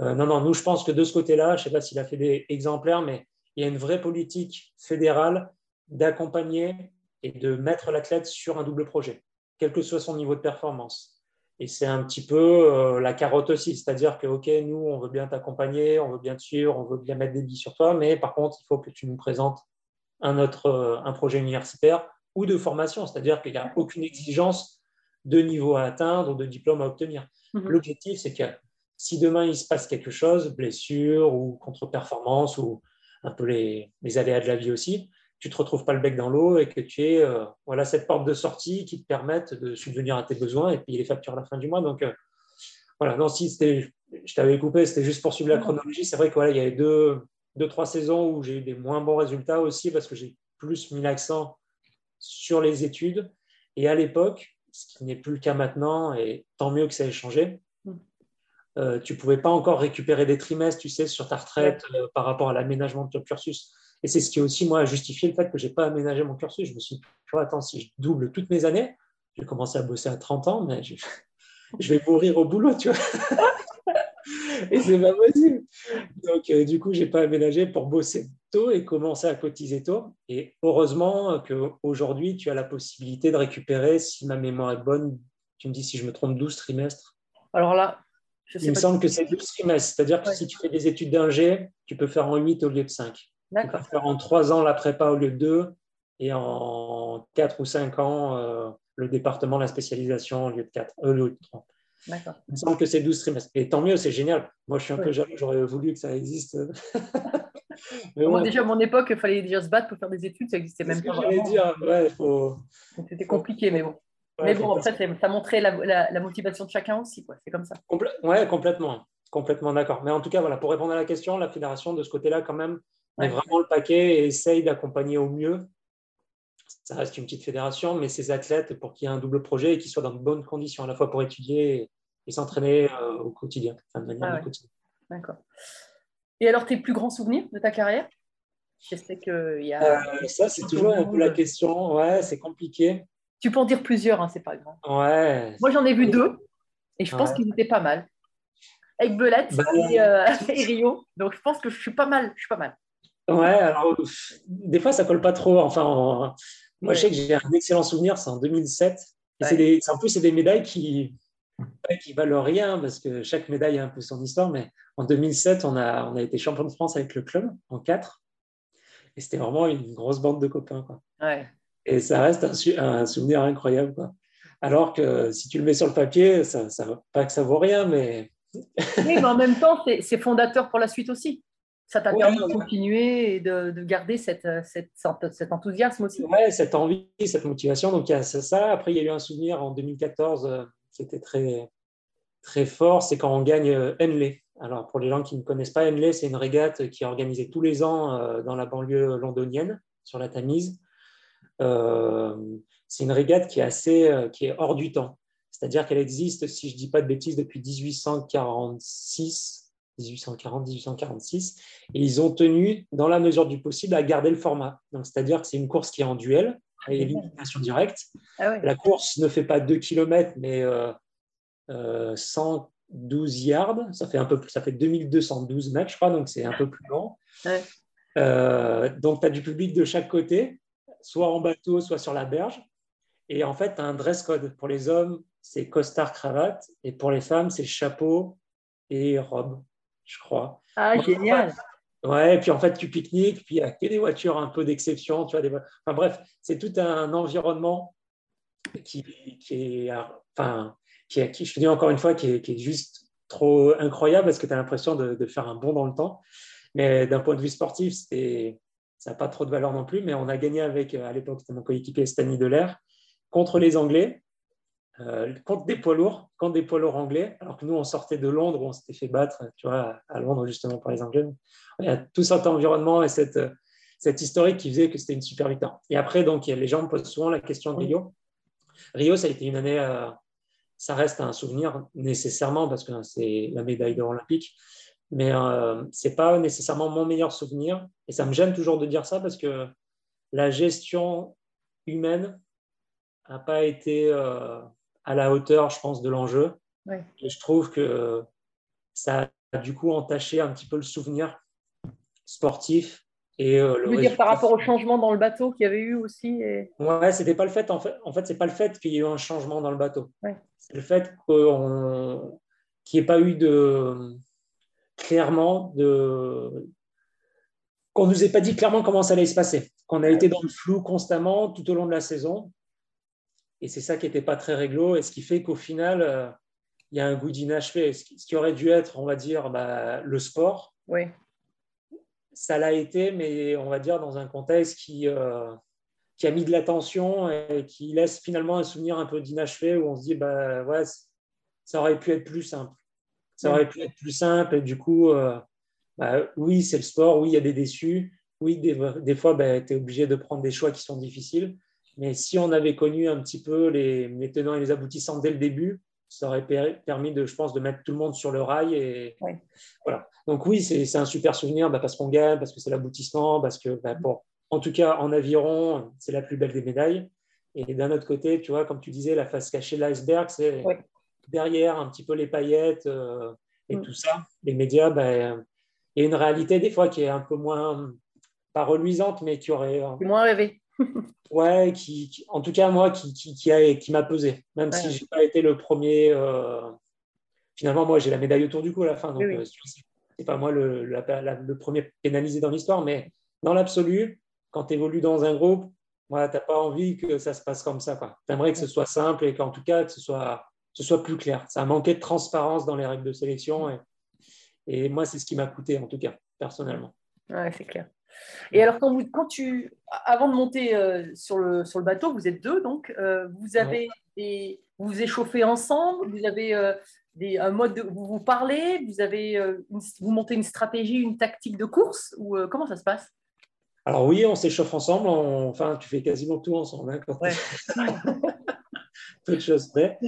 S5: Euh, non, non, nous, je pense que de ce côté-là, je ne sais pas s'il a fait des exemplaires, mais il y a une vraie politique fédérale d'accompagner et de mettre l'athlète sur un double projet, quel que soit son niveau de performance. Et c'est un petit peu euh, la carotte aussi, c'est-à-dire que, OK, nous, on veut bien t'accompagner, on veut bien te suivre, on veut bien mettre des billes sur toi, mais par contre, il faut que tu nous présentes un autre euh, un projet universitaire ou de formation, c'est-à-dire qu'il n'y a aucune exigence de niveau à atteindre ou de diplôme à obtenir.
S4: Mhm.
S5: L'objectif, c'est que si demain il se passe quelque chose, blessure ou contre-performance ou un peu les, les aléas de la vie aussi, tu ne te retrouves pas le bec dans l'eau et que tu aies euh, voilà, cette porte de sortie qui te permette de subvenir à tes besoins et payer les factures à la fin du mois. Donc, euh, voilà, non, si je t'avais coupé, c'était juste pour suivre la chronologie. C'est vrai qu'il voilà, il y avait deux, deux, trois saisons où j'ai eu des moins bons résultats aussi parce que j'ai plus mis l'accent sur les études. Et à l'époque, ce qui n'est plus le cas maintenant, et tant mieux que ça ait changé,
S4: Mm.
S5: Euh, tu ne pouvais pas encore récupérer des trimestres, tu sais, sur ta retraite euh, par rapport à l'aménagement de ton cursus. Et c'est ce qui aussi, moi, a justifié le fait que je n'ai pas aménagé mon cursus. Je me suis dit, vois, attends, si je double toutes mes années, j'ai commencé à bosser à 30 ans, mais je, je vais mourir au boulot, tu vois. et c'est pas possible. Donc, euh, du coup, je n'ai pas aménagé pour bosser tôt et commencer à cotiser tôt. Et heureusement qu'aujourd'hui, tu as la possibilité de récupérer, si ma mémoire est bonne, tu me dis si je me trompe, 12 trimestres.
S4: Alors là, je sais
S5: Il me semble que c'est 12 trimestres. C'est-à-dire que
S4: Ouais.
S5: si tu fais des études d'ingé, tu peux faire en 8 au lieu de 5. Tu peux faire en 3 ans la prépa au lieu de 2 et en 4 ou 5 ans euh, le département, la spécialisation au lieu de 4, au lieu de 3.
S4: D'accord.
S5: Il me semble que c'est 12 trimestres. Et tant mieux, c'est génial. Moi, je suis un
S4: Ouais.
S5: peu jaloux, j'aurais voulu que ça existe. Mais
S4: déjà, à mon époque, il fallait déjà se battre pour faire des études. Ça n'existait même pas
S5: dire. Ouais, faut,
S4: C'était compliqué, mais bon. Mais bon, après, ça montrait la, la- la motivation de chacun aussi. quoi. C'est comme ça.
S5: Complè- ouais, complètement. Complètement d'accord. Mais en tout cas, voilà, pour répondre à la question, la fédération, de ce côté-là, quand même, met
S4: Ouais.
S5: vraiment le paquet et essaye d'accompagner au mieux. Ça reste une petite fédération, mais ces athlètes, pour qu'il y ait un double projet et qu'ils soient dans de bonnes conditions, à la fois pour étudier et, s'entraîner euh, au quotidien, enfin, de manière
S4: Ah ouais.
S5: quotidien.
S4: D'accord. Et alors, tes plus grands souvenirs de ta carrière? Je sais qu'il y a.
S5: Euh, ça, c'est toujours un peu la question. Ouais, c'est compliqué.
S4: Tu peux en dire plusieurs, hein, c'est pas grave.
S5: Ouais.
S4: Moi, j'en ai vu deux et je pense
S5: Ouais.
S4: qu'ils étaient pas mal. Avec Belette
S5: Bah,
S4: et, euh, et Rio. Donc, je pense que je suis pas mal. Je suis pas mal.
S5: Ouais, alors, des fois, ça colle pas trop. Enfin, en- moi,
S4: Ouais.
S5: je sais que j'ai un excellent souvenir, c'est en 2007. Et
S4: Ouais.
S5: c'est des- c'est- en plus, c'est des médailles qui, qui valent rien parce que chaque médaille a un peu son histoire. Mais en 2007, on a, on a été champion de France avec le club en 4. Et c'était vraiment une grosse bande de copains. Quoi.
S4: Ouais.
S5: Et ça reste un, su- un souvenir incroyable. Quoi. Alors que si tu le mets sur le papier, ça, ça, pas que ça vaut rien, mais
S4: Oui, mais en même temps, c'est- fondateur pour la suite aussi. Ça t'a
S5: Ouais,
S4: permis de continuer et de, de garder cette, cette, cette- cet enthousiasme aussi.
S5: Ouais, cette envie, cette motivation. Donc, il y a ça- ça. Après, il y a eu un souvenir en 2014 euh, qui était très, très fort. C'est quand on gagne euh, Henley. Alors, pour les gens qui ne connaissent pas Henley, c'est une régate qui est organisée tous les ans euh, dans la banlieue londonienne, sur la Tamise. Euh, c'est une régate qui est assez, euh, qui est hors du temps. C'est-à-dire qu'elle existe, si je ne dis pas de bêtises, depuis 1846, 1840, 1846. Et ils ont tenu, dans la mesure du possible, à garder le format. Donc, c'est-à-dire que c'est une course qui est en duel, à élimination directe.
S4: Ah.
S5: La course ne fait pas 2 km, mais euh, euh, 112 yards. Ça fait, un peu, plus- ça fait 2212 mètres, je crois, donc c'est un peu plus long. Euh, donc, tu as du public de chaque côté, soit en bateau, soit sur la berge. Et en fait, tu as un dress code. Pour les hommes, c'est costard, cravate. Et pour les femmes, c'est chapeau et robe, je crois.
S4: Ah, génial.
S5: Ouais, et puis en fait, tu pique-niques, puis il n'y a que des voitures un peu d'exception. Tu vois, des... vo- enfin bref, c'est tout un environnement qui, qui est, enfin, qui, est- qui, je te dis encore une fois, qui est, qui est juste trop incroyable parce que tu as l'impression de, de faire un bond dans le temps. Mais d'un point de vue sportif, c'était, ça n'a pas trop de valeur non plus. Mais on a gagné avec, euh, à l'époque, c'était mon coéquipier Stanley Delair, contre les Anglais. euh, contre des poids lourds, contre des poids lourds anglais, alors que nous, on sortait de Londres, où on s'était fait battre, tu vois, à Londres, justement, par les Anglais. Il y a tout cet environnement et cette, cette historique qui faisait que c'était une super victoire. Et après, donc, les gens me posent souvent la question de Rio. Rio, ça a été une année, euh, ça reste un souvenir nécessairement parce que c'est la médaille d'or olympique, mais euh, ce n'est pas nécessairement mon meilleur souvenir. Et ça me gêne toujours de dire ça parce que la gestion humaine n'a pas été euh, à la hauteur, je pense, de l'enjeu. Et je trouve que ça a du coup entaché un petit peu le souvenir sportif. Et,
S4: euh, le dire par rapport au changement dans le bateau qu'il y avait eu aussi et...
S5: Ouais, c'était pas le fait. En fait, en fait c'est pas le fait qu'il y ait eu un changement dans le bateau. C'est le fait qu'il n'y ait pas eu de clairement de qu'on nous ait pas dit clairement comment ça allait se passer. Qu'on a été dans le flou constamment tout au long de la saison. Et c'est ça qui n'était pas très réglo. Et ce qui fait qu'au final, euh, il y a un goût d'inachevé. Ce qui aurait dû être, on va dire, bah, le sport.
S4: Oui.
S5: Ça l'a été, mais on va dire dans un contexte qui, euh, qui a mis de l'attention et qui laisse finalement un souvenir un peu d'inachevé où on se dit, bah, ouais, ça aurait pu être plus simple. Ça aurait pu être plus simple. Et du coup, euh, bah, oui, c'est le sport. Oui, il y a des déçus. Oui, des, des fois, bah, tu es obligé de prendre des choix qui sont difficiles. Mais si on avait connu un petit peu les, les tenants et les aboutissants dès le début, ça aurait permis, de, je pense, de mettre tout le monde sur le rail. Et, voilà. Donc oui, c'est un super souvenir bah, parce qu'on gagne, parce que c'est l'aboutissement, parce que, bah, bon, en tout cas, en aviron, c'est la plus belle des médailles. Et d'un autre côté, tu vois, comme tu disais, la face cachée de l'iceberg, c'est derrière un petit peu les paillettes euh, et mm. tout ça. Les médias, bah, il y a une réalité des fois qui est un peu moins, pas reluisante, mais qui aurait...
S4: Moins rêvé.
S5: ouais, qui, en tout cas, moi, qui, qui, qui m'a pesé. Même si je n'ai pas été le premier... Euh, finalement, moi, j'ai la médaille autour du cou à la fin. Donc, euh, c'est pas moi le, le premier pénalisé dans l'histoire, mais dans l'absolu, quand tu évolues dans un groupe, voilà, tu n'as pas envie que ça se passe comme ça. Tu aimerais que ce soit simple et qu'en tout cas, que ce soit, ce soit plus clair. Ça a manqué de transparence dans les règles de sélection. Et, et moi, c'est ce qui m'a coûté, en tout cas, personnellement.
S4: Ouais, c'est clair. Et alors, quand, vous, quand tu, avant de monter euh, sur, le, sur le bateau, vous êtes deux, donc, euh, vous avez des, vous vous échauffez ensemble, vous avez euh, des, un mode de, vous vous parlez, vous avez, vous montez une stratégie, une tactique de course, ou comment ça se passe?
S5: Alors oui, on s'échauffe ensemble. enfin, tu fais quasiment tout ensemble. Hein, ouais. Peu de choses près.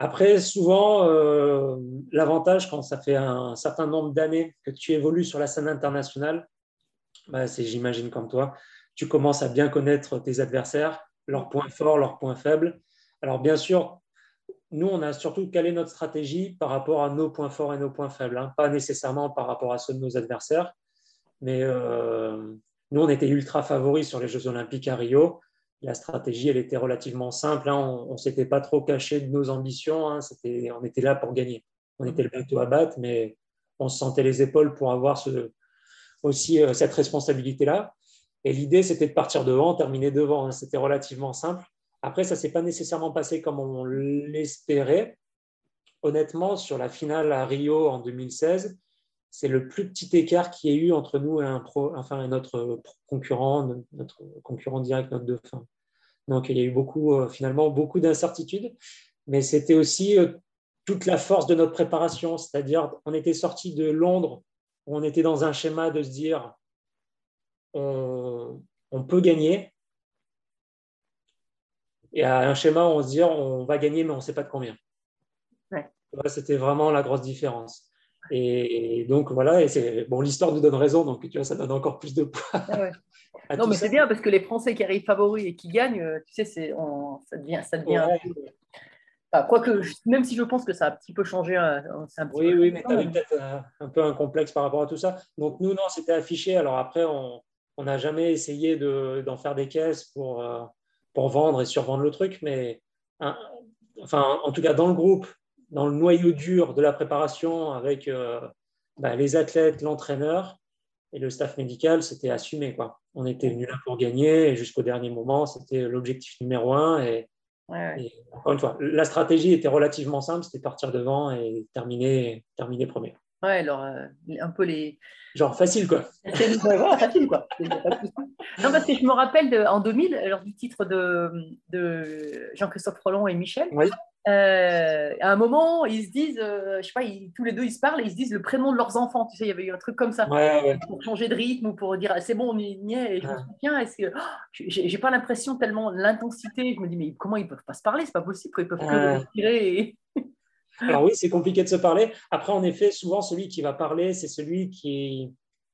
S5: Après, souvent, euh, l'avantage quand ça fait un certain nombre d'années que tu évolues sur la scène internationale, bah, c'est, j'imagine, comme toi, tu commences à bien connaître tes adversaires, leurs points forts, leurs points faibles. Alors, bien sûr, nous, on a surtout calé notre stratégie par rapport à nos points forts et nos points faibles, hein. pas nécessairement par rapport à ceux de nos adversaires. Mais euh, nous, on était ultra favoris sur les Jeux Olympiques à Rio la stratégie, elle était relativement simple. Hein. On ne s'était pas trop caché de nos ambitions. Hein. on était là pour gagner. On était le bateau à battre, mais on se sentait les épaules pour avoir aussi euh, cette responsabilité-là. Et l'idée, c'était de partir devant, terminer devant. Hein. C'était relativement simple. Après, ça ne s'est pas nécessairement passé comme on l'espérait. Honnêtement, sur la finale à Rio en 2016, c'est le plus petit écart qu'il y ait eu entre nous et, un pro, enfin, notre concurrent, notre concurrent direct, notre dauphin. Donc, il y a eu beaucoup, euh, finalement, beaucoup d'incertitudes, mais c'était aussi euh, toute la force de notre préparation, c'est-à-dire on était sorti de Londres, où on était dans un schéma de se dire on, peut gagner, et à un schéma où on se dit on va gagner, mais on ne sait pas de combien. C'était vraiment la grosse différence. Et, donc voilà, et c'est bon, l'histoire nous donne raison, donc tu vois, ça donne encore plus de poids.
S4: Ah non, mais c'est bien parce que les Français qui arrivent favoris et qui gagnent, euh, tu sais, c'est, ça devient, ça devient. quoique, même si je pense que ça a un petit peu changé. Euh,
S5: oui, oui, mais tu avais peut-être un, peu un complexe par rapport à tout ça. Donc nous, non, c'était affiché. Alors après, on n'a jamais essayé d'en faire des caisses pour, euh, pour vendre et survendre le truc, mais enfin, en tout cas, dans le groupe, dans le noyau dur de la préparation avec euh, bah, les athlètes, l'entraîneur et le staff médical, c'était assumé. Quoi. On était venu là pour gagner et jusqu'au dernier moment, c'était l'objectif numéro un. Et, encore une fois, la stratégie était relativement simple, c'était partir devant et terminer, terminer premier.
S4: Ouais, alors, euh, un peu les.
S5: Genre facile, quoi.
S4: Voilà, facile, quoi. Non, parce que je me rappelle de- en 2000, lors du titre de, de Jean-Christophe Roland et Michel,
S5: Oui.
S4: Euh, à un moment, ils se disent, euh, je sais pas, ils- tous les deux, ils se parlent et ils se disent le prénom de leurs enfants. Tu sais, il y avait eu un truc comme ça.
S5: Ouais, ouais.
S4: Pour changer de rythme ou pour dire, ah, c'est bon, on y est. Et je me
S5: Ouais.
S4: souviens, est-ce que. oh, j'ai pas l'impression tellement l'intensité. Je me dis, mais comment ils peuvent pas se parler? C'est pas possible, ils peuvent que
S5: Ouais.
S4: respirer. Et...
S5: Alors oui, c'est compliqué de se parler. Après, en effet, souvent, celui qui va parler, c'est celui qui est,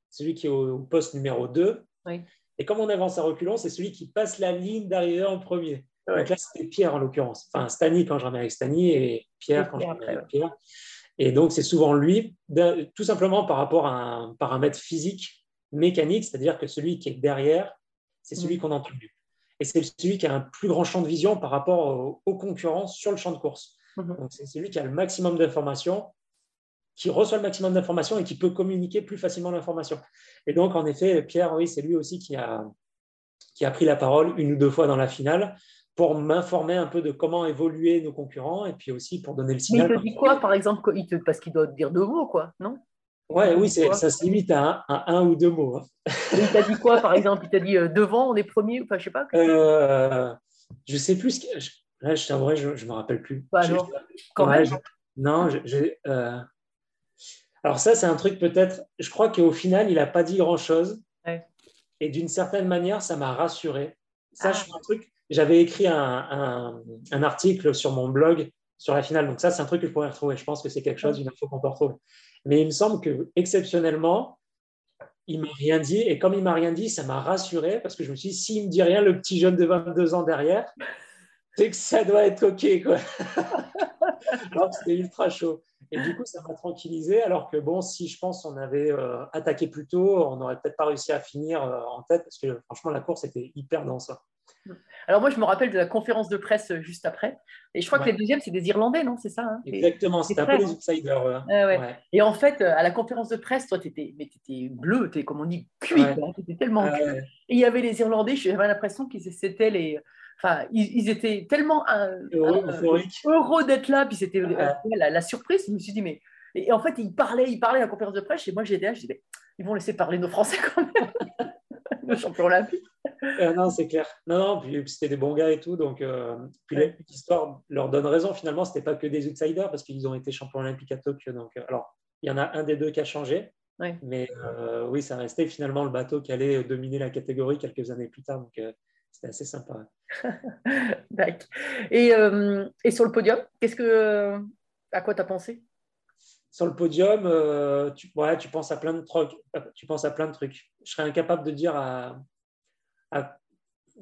S5: celui qui est au, au poste numéro 2.
S4: Oui.
S5: Et comme on avance à reculons, c'est celui qui passe la ligne d'arrivée en premier.
S4: Ouais.
S5: Donc là, c'était Pierre en l'occurrence. Enfin, Stani quand je remets avec Stani et Pierre quand je
S4: après,
S5: avec Pierre. Et donc, c'est souvent lui, tout simplement par rapport à un paramètre physique, mécanique, c'est-à-dire que celui qui est derrière, c'est celui
S4: Mm.
S5: qu'on entend plus. Et c'est celui qui a un plus grand champ de vision par rapport aux, aux concurrents sur le champ de course.
S4: Mhm.
S5: Donc, c'est celui qui a le maximum d'informations, qui reçoit le maximum d'informations et qui peut communiquer plus facilement l'information. Et donc, en effet, Pierre, oui, c'est lui aussi qui a, qui a pris la parole une ou deux fois dans la finale pour m'informer un peu de comment évoluer nos concurrents et puis aussi pour donner le
S4: Mais il
S5: signal.
S4: te dit quoi, par exemple. Parce qu'il doit te dire deux mots, quoi, non?
S5: Ouais, oui, ça se limite à un, à un ou deux mots. hein.
S4: Il t'a dit quoi, par exemple? Il t'a dit euh, devant, on est premier, enfin, je sais pas.
S5: Euh, je sais plus. Ce que, je- là, je t'avouerai, je ne me rappelle plus.
S4: Bah
S5: Je-
S4: alors, quand
S5: Ouais,
S4: même.
S5: je- non, je- j'ai, euh, alors ça, c'est un truc peut-être. Je crois qu'au final, il n'a pas dit grand-chose.
S4: Ouais.
S5: Et d'une certaine manière, ça m'a rassuré. Ça,
S4: Ah.
S5: je fais un truc. J'avais écrit un, article sur mon blog sur la finale. Donc ça, c'est un truc que je pourrais retrouver. Je pense que c'est quelque chose, une info qu'on peut retrouver. Mais il me semble que exceptionnellement, il m'a rien dit. Et comme il m'a rien dit, ça m'a rassuré parce que je me suis dit, s'il me dit rien, le petit jeune de 22 ans derrière, c'est que ça doit être OK. C'était ultra chaud. Et du coup, ça m'a tranquillisé. Alors que bon, si je pense on avait euh, attaqué plus tôt, on n'aurait peut-être pas réussi à finir euh, en tête parce que franchement, la course était hyper dense. hein.
S4: Alors moi, je me rappelle de la conférence de presse euh, juste après. Et je crois que les deuxièmes, c'est des Irlandais, non? C'est ça hein?
S5: Exactement, c'était un peu les outsiders. hein.
S4: Ouais. Ouais. Et en fait, euh, à la conférence de presse, toi, tu étais, bleu, t'es, comme on dit, cuit. Quoi. T'étais tellement cuit.
S5: Ouais.
S4: Et il y avait les Irlandais, j'avais l'impression qu'ils c'était les. Enfin, ils, ils étaient tellement euh,
S5: Heureux,
S4: euh, d'être là, puis c'était euh,
S5: Ouais.
S4: la, la surprise. Je me suis dit, mais. Et en fait, ils parlaient, ils parlaient à la conférence de presse, et moi j'étais là, je disais, mais ils vont laisser parler nos Français quand même, nos champions olympiques.
S5: Euh, non, c'est clair. Non, non, puis, puis c'était des bons gars et tout. Donc, euh, puis
S4: Ouais.
S5: l'histoire leur donne raison. Finalement, c'était pas que des outsiders parce qu'ils ont été champions olympiques à Tokyo. Donc, euh, alors, il y en a un des deux qui a changé.
S4: Ouais.
S5: Mais oui, ça restait finalement le bateau qui allait dominer la catégorie quelques années plus tard. Donc, c'était assez sympa.
S4: Et, et sur le podium, qu'est-ce que. À quoi tu as pensé?
S5: Sur le podium, tu, ouais, tu penses à plein de trucs. Tu penses à plein de trucs. Je serais incapable de dire à, à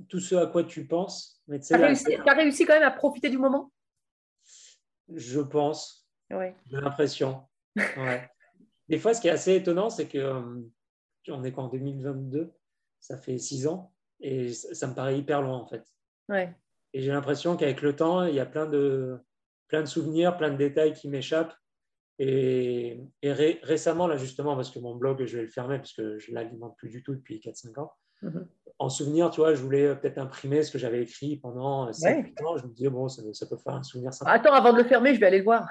S5: tout ce à quoi tu penses. Mais tu
S4: as, réussi, quand même à profiter du moment?
S5: Je pense.
S4: Ouais.
S5: J'ai l'impression. Ouais. Des fois, ce qui est assez étonnant, c'est que euh, on est quoi en 2022 Ça fait six ans et ça, me paraît hyper loin en fait.
S4: Ouais.
S5: Et j'ai l'impression qu'avec le temps, il y a plein de, plein de souvenirs, plein de détails qui m'échappent. Et, et ré- récemment, là justement, parce que mon blog, je vais le fermer parce que je ne l'alimente plus du tout depuis 4-5 ans.
S4: Mhm.
S5: En souvenir, tu vois, je voulais euh, peut-être imprimer ce que j'avais écrit pendant 7-8 ans. Je me disais, bon, ça, ça peut faire un souvenir sympa.
S4: Attends, avant de le fermer, je vais aller le voir.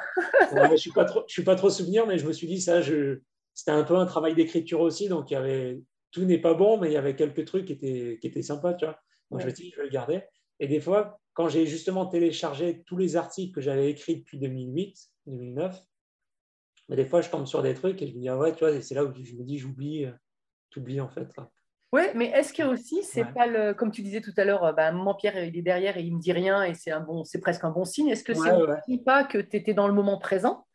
S5: Ouais, je suis pas trop, je suis pas trop souvenir, mais je me suis dit ça. C'était un peu un travail d'écriture aussi, donc il y avait tout n'est pas bon, mais il y avait quelques trucs qui étaient qui étaient sympas, tu vois. Donc je me suis dit je vais le garder. Et des fois, quand j'ai justement téléchargé tous les articles que j'avais écrits depuis 2008, 2009, mais des fois je tombe sur des trucs et je me dis ah ouais, tu vois, c'est là où je me dis j'oublie, euh, t'oublies en fait. là.
S4: Oui, mais est-ce que aussi, c'est
S5: Ouais.
S4: pas le. Comme tu disais tout à l'heure, bah, à un moment, Pierre, il est derrière et il me dit rien et c'est un bon, c'est presque un bon signe. Est-ce que
S5: Ouais,
S4: c'est
S5: ouais.
S4: pas que tu étais dans le moment présent?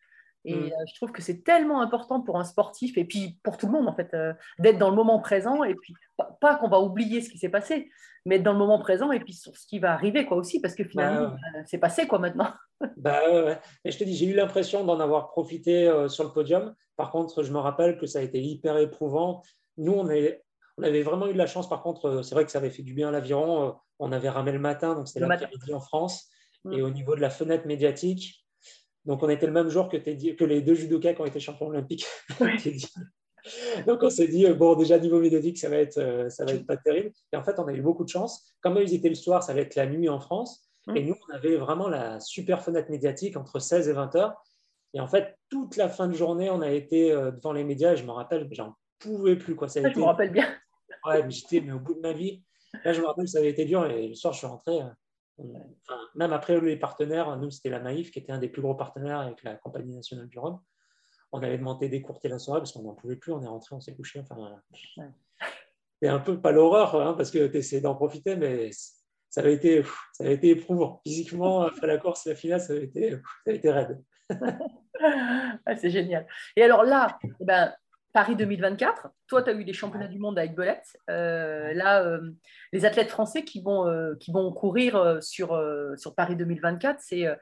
S4: Et
S5: Mm.
S4: euh, je trouve que c'est tellement important pour un sportif et puis pour tout le monde, en fait, euh, d'être dans le moment présent et puis pas, pas qu'on va oublier ce qui s'est passé, mais être dans le moment présent et puis sur ce qui va arriver, quoi, aussi, parce que finalement, euh, c'est passé, quoi, maintenant.
S5: Bah ouais, ouais. Et je te dis, j'ai eu l'impression d'en avoir profité euh, sur le podium. Par contre, je me rappelle que ça a été hyper éprouvant. Nous, on, est, on avait vraiment eu de la chance. Par contre, euh, c'est vrai que ça avait fait du bien à l'aviron. Euh, On avait ramé le matin, donc c'était l'après-midi en France.
S4: Mm.
S5: Et au niveau de la fenêtre médiatique, donc on était le même jour que, Teddy- que les deux judokas qui ont été champions olympiques. Donc on s'est dit, euh, bon, déjà niveau médiatique, ça va, être, ça va être pas terrible. Et en fait, on a eu beaucoup de chance. Comme ils étaient le soir, ça allait être la nuit en France.
S4: Mm.
S5: Et nous, on avait vraiment la super fenêtre médiatique entre 16 et 20 heures. Et en fait, toute la fin de journée, on a été devant les médias. Et je me rappelle, j'en pouvais plus. Quoi. Ça a
S4: Ça,
S5: été-
S4: je me rappelle bien.
S5: Ouais, mais j'étais mais au bout de ma vie. Là, je me rappelle, ça avait été dur. Et le soir, je suis rentré. euh, enfin, même après les partenaires, nous, c'était la Naïf, qui était un des plus gros partenaires avec la Compagnie nationale du Rhum. On avait demandé d'écourter la soirée parce qu'on n'en pouvait plus. On est rentré, on s'est couché. Enfin. C'est un peu pas l'horreur, hein, parce que tu essaies d'en profiter, mais ça avait, été, ça avait été éprouvant. Physiquement, après la course, la finale, ça avait été, ça avait été raide.
S4: C'est génial. Et alors là, eh ben, Paris 2024, toi, tu as eu des championnats du monde avec Belette. Euh, là, euh, les athlètes français qui vont, euh, qui vont courir sur, sur Paris 2024, c'est, euh,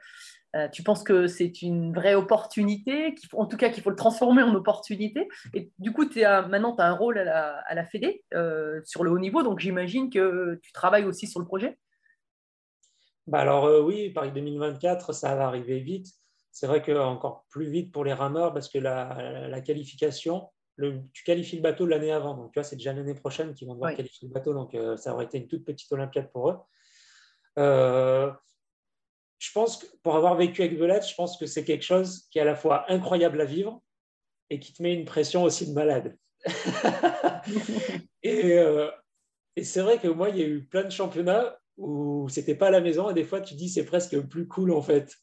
S4: euh, tu penses que c'est une vraie opportunité, faut- en tout cas qu'il faut le transformer en opportunité? Et du coup, un- maintenant, tu as un rôle à la, à la Fédé sur le haut niveau, donc j'imagine que tu travailles aussi sur le projet.
S5: Bah alors oui, Paris 2024, ça va arriver vite. C'est vrai qu'encore plus vite pour les rameurs parce que la, la qualification, le, tu qualifies le bateau l'année avant. Donc tu vois, c'est déjà l'année prochaine qu'ils vont devoir
S4: Oui.
S5: qualifier le bateau. Donc euh, ça aurait été une toute petite Olympiade pour eux. Euh, je pense que pour avoir vécu avec Belette, je pense que c'est quelque chose qui est à la fois incroyable à vivre et qui te met une pression aussi de malade. et euh, et c'est vrai que moi, il y a eu plein de championnats où c'était pas à la maison et des fois, tu dis c'est presque plus cool en fait.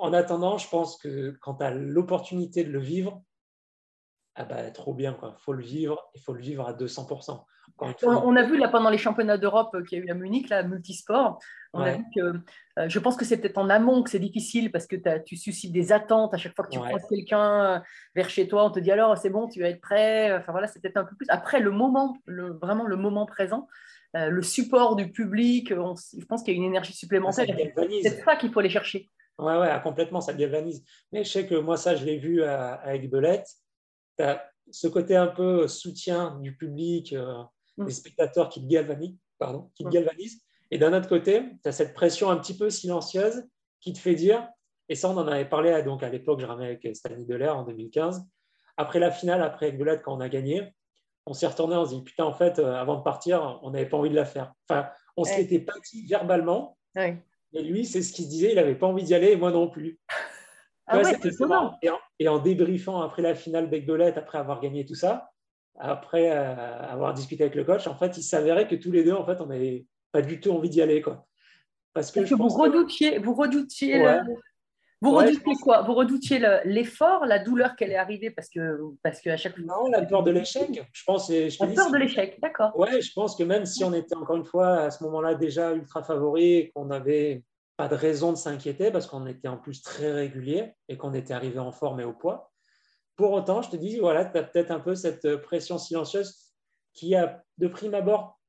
S5: En attendant, je pense que quand tu as l'opportunité de le vivre, ah bah, trop bien, il faut le vivre, il faut le vivre à 200%. Encore une
S4: On,
S5: fois,
S4: on a vu là pendant les championnats d'Europe euh, qu'il y a eu à Munich, là, multisport, on a vu que euh, je pense que c'est peut-être en amont que c'est difficile parce que tu suscites des attentes à chaque fois que tu
S5: Ouais.
S4: croises quelqu'un euh, vers chez toi, on te dit alors c'est bon, tu vas être prêt. Enfin voilà, c'est peut-être un peu plus. Après le moment, le, vraiment le moment présent, euh, le support du public, on je pense qu'il y a une énergie supplémentaire. C'est ça qu'il faut aller chercher.
S5: Ouais, ouais, complètement, ça galvanise. Mais je sais que moi, ça, je l'ai vu à- avec Belette. Tu as ce côté un peu soutien du public, euh,
S4: Mm.
S5: des spectateurs qui te galvanisent. Pardon, qui te
S4: Mm.
S5: galvanisent. Et d'un autre côté, tu as cette pression un petit peu silencieuse qui te fait dire, et ça, on en avait parlé à, donc, à l'époque, je ramais avec Stanley Delair en 2015. Après la finale, après Belette, quand on a gagné, on s'est retourné, on s'est dit, putain, en fait, euh, avant de partir, on n'avait pas envie de la faire. Enfin, on se
S4: Ouais.
S5: l'était pas dit verbalement,
S4: Ouais.
S5: et lui, c'est ce qu'il se disait, il n'avait pas envie d'y aller, et moi non plus.
S4: Ah
S5: Ouais,
S4: ouais.
S5: Et en, et en débriefant après la finale d'Aigbelette, après avoir gagné tout ça, après euh, avoir discuté avec le coach, en fait, il s'avérait que tous les deux, en fait, on n'avait pas du tout envie d'y aller. Quoi. Parce que,
S4: Parce
S5: je
S4: que vous
S5: que-
S4: redoutiez, vous redoutiez,
S5: Ouais.
S4: le- vous
S5: Ouais,
S4: quoi? Vous redoutiez le- l'effort, la douleur qu'elle est arrivée parce que parce qu'à chaque fois.
S5: Non, la peur de l'échec. Je pense, je
S4: La peur
S5: si-
S4: de l'échec, d'accord.
S5: Ouais, je pense que même si on était encore une fois à ce moment-là déjà ultra favori et qu'on n'avait pas de raison de s'inquiéter parce qu'on était en plus très régulier et qu'on était arrivé en forme et au poids, pour autant, je te dis, voilà, tu as peut-être un peu cette pression silencieuse qui, a, de prime abord,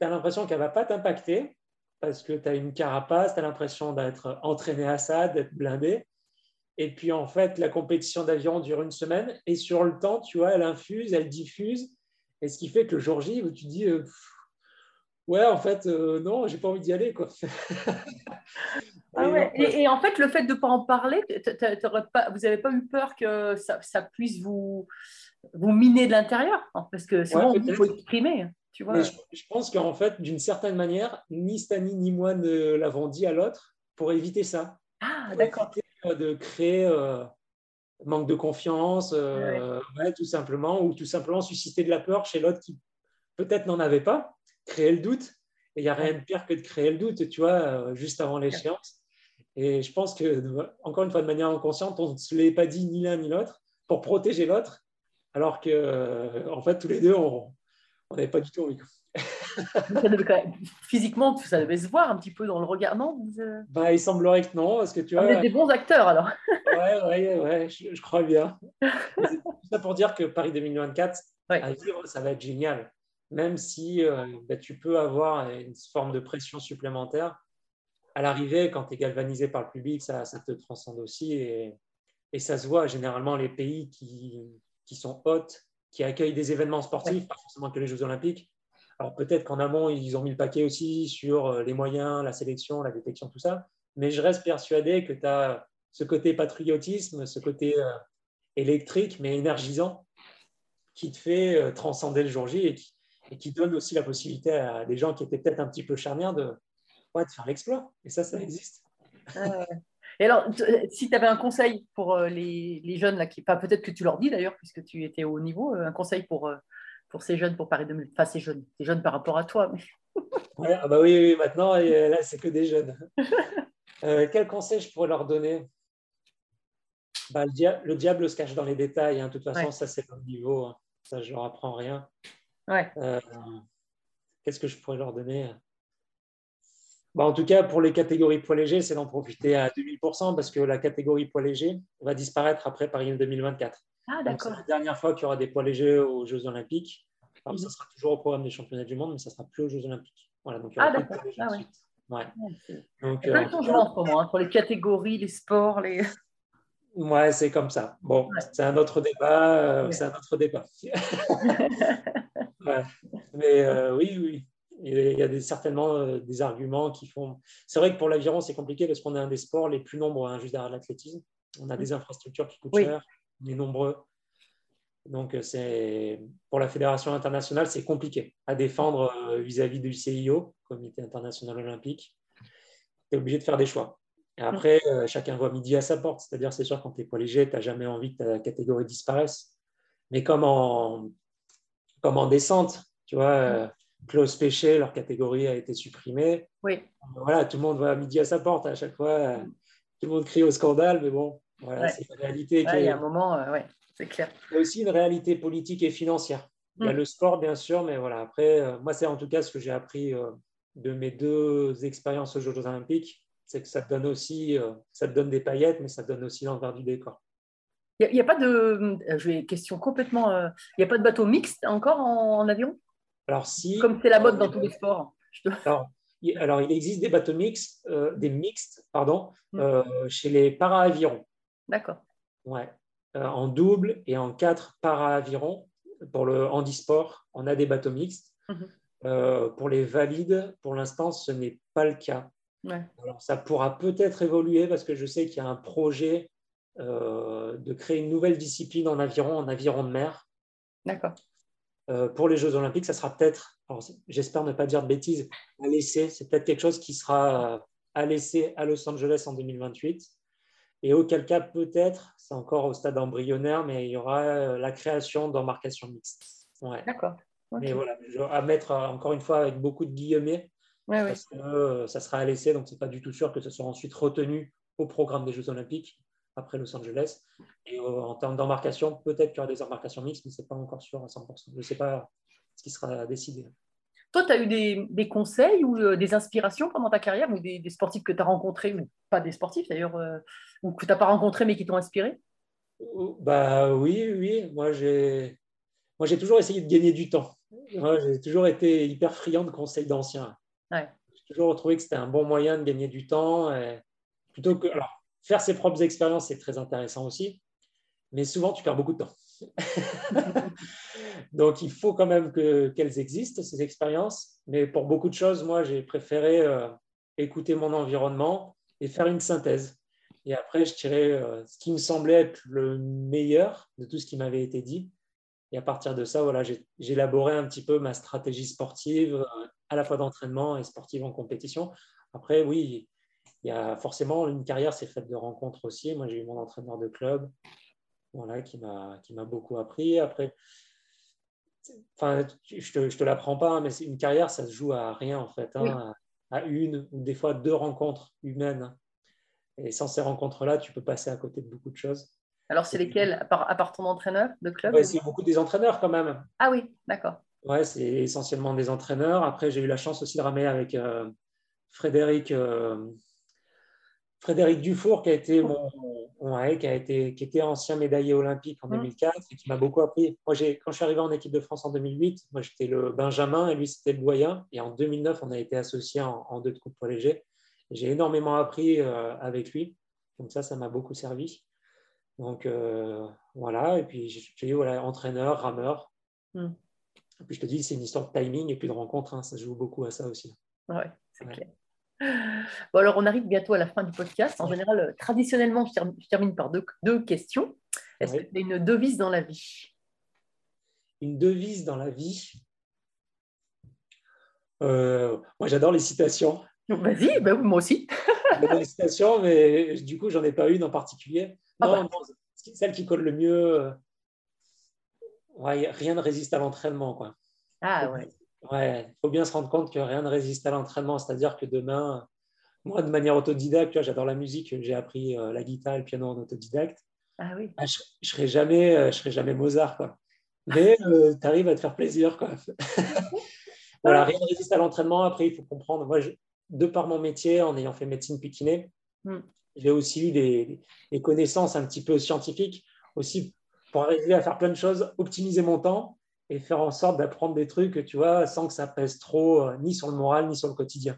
S5: tu as l'impression qu'elle ne va pas t'impacter parce que tu as une carapace, tu as l'impression d'être entraîné à ça, d'être blindé. Et puis, en fait, la compétition d'aviron dure une semaine et sur le temps, tu vois, elle infuse, elle diffuse. Et ce qui fait que le jour J, où tu dis, euh, ouais, en fait, euh, non, j'ai pas envie d'y aller. Quoi.
S4: Ah
S5: Et
S4: en fait, le fait de ne pas en parler, pas, vous n'avez pas eu peur que ça, ça puisse vous, vous miner de l'intérieur hein, Parce que souvent,
S5: Ouais,
S4: qu'il faut exprimer. Tu vois
S5: mais je, je pense qu'en fait, d'une certaine manière, ni Stani ni moi ne l'avons dit à l'autre pour éviter ça.
S4: Ah, d'accord.
S5: euh, de créer euh, manque de confiance, euh, ouais, tout simplement, ou tout simplement susciter de la peur chez l'autre qui peut-être n'en avait pas, créer le doute. Et il n'y a rien de pire que de créer le doute, tu vois, euh, juste avant l'échéance. Et je pense que, encore une fois, de manière inconsciente, on ne se l'est pas dit ni l'un ni l'autre pour protéger l'autre, alors que, euh, en fait, tous les deux, on n'avait pas du tout envie.
S4: physiquement, ça devait se voir un petit peu dans le regard. Non? Vous,
S5: Bah, il semblerait que non, parce que tu
S4: vous
S5: vois,
S4: êtes des bons acteurs alors.
S5: ouais, ouais, ouais, je, je crois bien. Tout ça pour dire que Paris 2024,
S4: Ouais.
S5: à vivre, ça va être génial. Même si euh, bah, tu peux avoir une forme de pression supplémentaire, à l'arrivée, quand tu es galvanisé par le public, ça, te transcende aussi. Et, ça se voit généralement les pays qui, sont hôtes, qui accueillent des événements sportifs, pas forcément que les Jeux Olympiques. Alors peut-être qu'en amont, ils ont mis le paquet aussi sur euh, les moyens, la sélection, la détection, tout ça. Mais je reste persuadé que tu as ce côté patriotisme, ce côté euh, électrique, mais énergisant, qui te fait transcender le jour J et qui, et qui donne aussi la possibilité à des gens qui étaient peut-être un petit peu charnières de, ouais, de faire l'exploit. Et ça, ça existe.
S4: Et alors, euh, si tu avais un conseil pour euh, les, les jeunes, là, qui, enfin, peut-être que tu leur dis d'ailleurs, puisque tu étais au niveau, euh, un conseil pour, pour ces jeunes pour Paris 2000, enfin ces jeunes, ces jeunes par rapport à toi. mais-
S5: Ouais, ah bah oui, oui, maintenant, et là, c'est que des jeunes. Euh, quel conseil je pourrais leur donner? Bah, le, dia- le diable se cache dans les détails. hein. De toute façon,
S4: Ouais.
S5: ça, c'est le niveau. hein. Ça, je leur apprends rien.
S4: Ouais,
S5: Euh, Qu'est-ce que je pourrais leur donner Bah, En tout cas, pour les catégories poids légers, c'est d'en profiter à 2000% parce que la catégorie poids léger va disparaître après Paris 2024.
S4: ah
S5: Donc, c'est
S4: d'accord.
S5: la dernière fois qu'il y aura des poids légers aux Jeux Olympiques. Alors,
S4: Mhm.
S5: ça sera toujours au programme des championnats du monde, mais ça sera plus aux Jeux Olympiques. Voilà, donc il y aura
S4: Ah, d'accord. Ah, ouais.
S5: Ouais. Donc, euh, en
S4: ce moment, hein, pour les catégories, les sports, les.
S5: Ouais, c'est comme ça. Bon,
S4: Ouais.
S5: c'est un autre débat. euh,
S4: Ouais.
S5: C'est un autre débat. Ouais. Mais euh, oui, oui. Il y a des, certainement euh, des arguments qui font. C'est vrai que pour l'aviron, c'est compliqué parce qu'on est un des sports les plus nombreux, hein, juste derrière l'athlétisme. On a des infrastructures qui coûtent
S4: Oui.
S5: cher, on est nombreux. Donc, euh, c'est pour la fédération internationale, c'est compliqué à défendre vis-à-vis du CIO, Comité international olympique. Tu es obligé de faire des choix. Et après, euh, chacun voit midi à sa porte. C'est-à-dire, c'est sûr, quand tu es poids léger, tu n'as jamais envie que ta catégorie disparaisse. Mais comme en, comme en descente, tu vois, euh, Klaus Péché, leur catégorie a été supprimée.
S4: Oui,
S5: Voilà, tout le monde voit midi à sa porte. À chaque fois, euh, tout le monde crie au scandale, mais bon, voilà,
S4: Ouais.
S5: c'est une réalité.
S4: Ouais, il y a un moment, euh, ouais, c'est clair.
S5: il y a aussi une réalité politique et financière. Il y a
S4: Mm.
S5: le sport, bien sûr, mais voilà. Après, euh, moi, c'est en tout cas ce que j'ai appris euh, de mes deux expériences aux Jeux Olympiques, c'est que ça te donne aussi, euh, ça te donne des paillettes, mais ça te donne aussi l'envers du décor.
S4: Il n'y a, pas de. euh, Je vais question complètement. euh, Il n'y a pas de bateau mixte encore en, en avion?
S5: Alors, si.
S4: Comme c'est la mode dans tous les sports. Te-
S5: Alors, il, alors, il existe des bateaux mixtes, euh, des mixtes, pardon,
S4: Mm.
S5: euh, chez les para-avirons.
S4: D'accord.
S5: Ouais. Euh, en double et en quatre para-avirons. Pour le handisport, on a des bateaux mixtes.
S4: Mhm.
S5: Euh, pour les valides, pour l'instant, ce n'est pas le cas.
S4: Ouais.
S5: Alors, ça pourra peut-être évoluer parce que je sais qu'il y a un projet euh, de créer une nouvelle discipline en aviron, en aviron de mer.
S4: D'accord.
S5: Euh, pour les Jeux Olympiques, ça sera peut-être, j'espère ne pas dire de bêtises, à l'essai. C'est peut-être quelque chose qui sera à l'essai à Los Angeles en 2028. Et auquel cas, peut-être, c'est encore au stade embryonnaire, mais il y aura euh, la création d'embarcations mixtes. Ouais.
S4: D'accord.
S5: Mais voilà, à mettre encore une fois avec beaucoup de guillemets,
S4: Ouais,
S5: parce que ça sera à l'essai, donc c'est pas du tout sûr que ce soit ensuite retenu au programme des Jeux Olympiques après Los Angeles. Et euh, en termes d'embarcation, peut-être qu'il y aura des embarcations mixtes, mais c'est pas encore sûr à 100%. Je ne sais pas ce qui sera décidé.
S4: Toi, tu as eu des, des conseils ou euh, des inspirations pendant ta carrière ou des, des sportifs que tu as rencontrés, ou pas des sportifs d'ailleurs, euh, ou que tu n'as pas rencontrés mais qui t'ont inspiré?
S5: Oh, Bah oui, oui. Moi, j'ai, moi, j'ai toujours essayé de gagner du temps. Moi, j'ai toujours été hyper friand de conseils d'anciens.
S4: Ouais.
S5: J'ai toujours trouvé que c'était un bon moyen de gagner du temps. et plutôt que, alors, faire ses propres expériences, c'est très intéressant aussi, mais souvent, tu perds beaucoup de temps. Donc, il faut quand même que, qu'elles existent, ces expériences. Mais pour beaucoup de choses, moi, j'ai préféré euh, écouter mon environnement et faire une synthèse. Et après, je tirais euh, ce qui me semblait être le meilleur de tout ce qui m'avait été dit. Et à partir de ça, voilà, j'ai élaboré un petit peu ma stratégie sportive, euh, à la fois d'entraînement et sportive en compétition. Après, oui, il y a forcément une carrière, c'est faite de rencontres aussi. Moi, j'ai eu mon entraîneur de club, voilà, qui m'a beaucoup appris. Après, enfin, je te, je te l'apprends pas, hein, mais une carrière, ça se joue à rien en fait, hein, à, à une ou des fois deux rencontres humaines. Et sans ces rencontres-là, tu peux passer à côté de beaucoup de choses.
S4: Alors, c'est lesquels à part, à part ton entraîneur de club
S5: Ouais, c'est beaucoup des entraîneurs quand même.
S4: Ah oui, d'accord.
S5: Ouais, c'est essentiellement des entraîneurs. Après, j'ai eu la chance aussi de ramer avec euh, Frédéric, euh, Frédéric Dufour, qui a été mon, ouais, qui a été, qui était ancien médaillé olympique en
S4: Mm.
S5: 2004 et qui m'a beaucoup appris. Moi, j'ai, quand je suis arrivé en équipe de France en 2008, moi j'étais le Benjamin et lui c'était le doyen. Et en 2009, on a été associés en, en deux de coupe poids léger. J'ai énormément appris euh, avec lui. Donc ça, ça m'a beaucoup servi. Donc euh, voilà. Et puis j'ai eu voilà, entraîneur, rameur.
S4: Mm.
S5: Et puis je te dis, c'est une histoire de timing et puis de rencontre. hein. ça joue beaucoup à ça aussi.
S4: Ouais, c'est
S5: Ouais.
S4: clair. Bon, alors, on arrive bientôt à la fin du podcast. En général, euh, traditionnellement, je termine, par deux, deux questions. Est-ce que tu as une devise dans la vie?
S5: Une devise dans la vie? Euh, moi, j'adore les citations.
S4: Vas-y, bah moi aussi.
S5: des félicitations, mais du coup, j'en ai pas une en particulier.
S4: Ah
S5: Non,
S4: bah.
S5: non, celle qui colle le mieux, euh, ouais, rien ne résiste à l'entraînement. Quoi.
S4: Ah ouais.
S5: Ouais, il faut bien se rendre compte que rien ne résiste à l'entraînement. C'est-à-dire que demain, moi, de manière autodidacte, j'adore la musique, j'ai appris euh, la guitare et le piano en autodidacte.
S4: Ah oui.
S5: Ah, je ne serai, jamais, euh, je serai jamais Mozart. Quoi. Mais tu arrives à te faire plaisir. Quoi. voilà, rien ne résiste à l'entraînement. Après, il faut comprendre. Moi, je- de par mon métier, en ayant fait médecine puis kiné,
S4: Mm.
S5: j'ai aussi eu des, des connaissances un petit peu scientifiques aussi pour arriver à faire plein de choses, optimiser mon temps et faire en sorte d'apprendre des trucs, tu vois, sans que ça pèse trop, euh, ni sur le moral, ni sur le quotidien.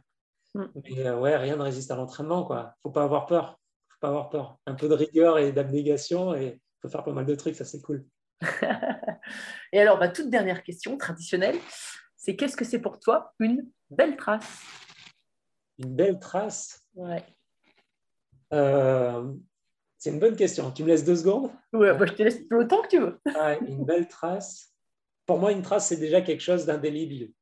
S4: Mm.
S5: Mais euh, ouais, rien ne résiste à l'entraînement, quoi. Faut pas avoir peur. Faut pas avoir peur. Un peu de rigueur et d'abnégation et faut faire pas mal de trucs, ça c'est cool.
S4: Et alors, ma toute dernière question traditionnelle, c'est qu'est-ce que c'est pour toi une belle trace?
S5: Une belle trace?
S4: Ouais.
S5: Euh, c'est une bonne question. Tu me laisses deux secondes?
S4: Ouais, bah, je te laisse le temps que tu veux.
S5: Ouais, Une belle trace. Pour moi, une trace, c'est déjà quelque chose d'indélébile.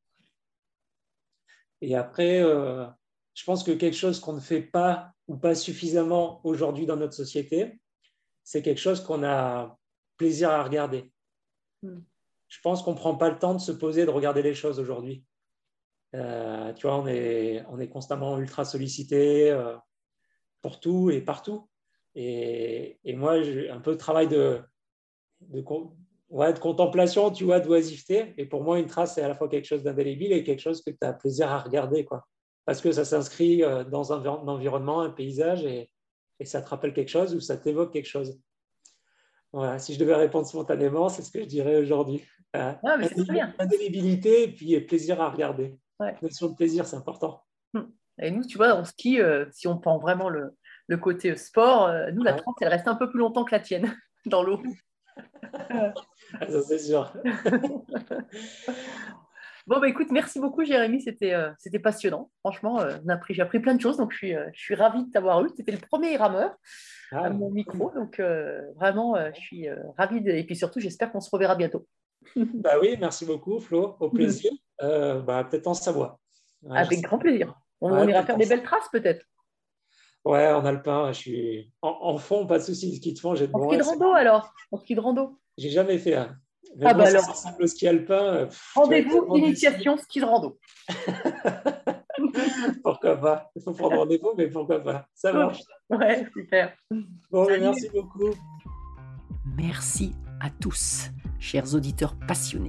S5: Et après, euh, je pense que quelque chose qu'on ne fait pas ou pas suffisamment aujourd'hui dans notre société, c'est quelque chose qu'on a plaisir à regarder.
S4: Mm.
S5: Je pense qu'on ne prend pas le temps de se poser, de regarder les choses aujourd'hui. Euh, tu vois, on est, on est constamment ultra sollicité euh, pour tout et partout. Et, et moi, j'ai un peu de travail de, de, ouais, de contemplation, tu vois, d'oisiveté. Et pour moi, une trace, c'est à la fois quelque chose d'indélébile et quelque chose que tu as plaisir à regarder, quoi. Parce que ça s'inscrit euh, dans un, envi- un environnement, un paysage, et, et ça te rappelle quelque chose ou ça t'évoque quelque chose. Voilà, si je devais répondre spontanément, c'est ce que je dirais aujourd'hui. Euh,
S4: Ah.
S5: Indélibilité et puis plaisir à regarder.
S4: Ouais.
S5: Notion de plaisir, c'est important.
S4: Et nous, tu vois, en ski, euh, si on prend vraiment le, le côté sport, euh, nous, la
S5: Ouais.
S4: trace, elle reste un peu plus longtemps que la tienne dans l'eau.
S5: Ah, ça, c'est sûr.
S4: Bon, bah écoute, merci beaucoup, Jérémy. C'était euh, c'était passionnant. Franchement, euh, on a appris- j'ai appris plein de choses. Donc, je suis, euh, je suis ravie de t'avoir eu. C'était le premier rameur
S5: Ah,
S4: à mon micro. Donc, euh, vraiment, je suis ravie. De... Et puis surtout, j'espère qu'on se reverra bientôt.
S5: bah oui, merci beaucoup, Flo. Au plaisir. Euh, bah, Peut-être en Savoie. Ouais,
S4: Avec grand plaisir. On,
S5: Ouais,
S4: on ira faire des belles traces, peut-être.
S5: Ouais, en alpin, je suis en, en fond, pas de souci. Ski de fond, j'ai de
S4: En ski de rando, alors? En ski de rando?
S5: J'ai jamais fait un. Mais
S4: Ah
S5: bon,
S4: bah alors.
S5: ça ressemble au ski alpin. euh,
S4: Rendez-vous, initiation, ski de rando.
S5: Pourquoi pas? Il faut prendre rendez-vous, mais pourquoi pas? Ça marche.
S4: Ouais, super.
S5: Bon,
S4: Salut.
S5: merci beaucoup.
S6: Merci à tous, chers auditeurs passionnés.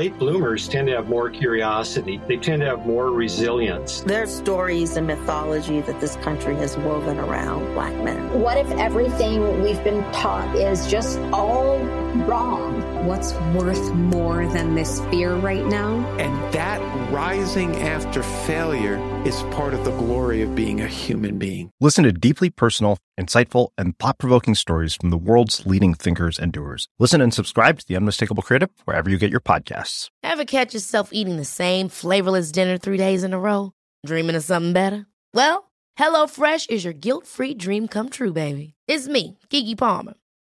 S7: Late bloomers tend to have more curiosity. They tend to have more resilience.
S8: There's stories and mythology that this country has woven around black men.
S9: What if everything we've been taught is just all wrong?
S10: What's worth more than this fear right now?
S11: And that rising after failure is part of the glory of being a human being.
S12: Listen to deeply personal, insightful, and thought provoking stories from the world's leading thinkers and doers. Listen and subscribe to The Unmistakable Creative wherever you get your podcasts.
S13: Ever catch yourself eating the same flavorless dinner three days in a row? Dreaming of something better? Well, HelloFresh is your guilt free dream come true, baby. It's me, Gigi Palmer.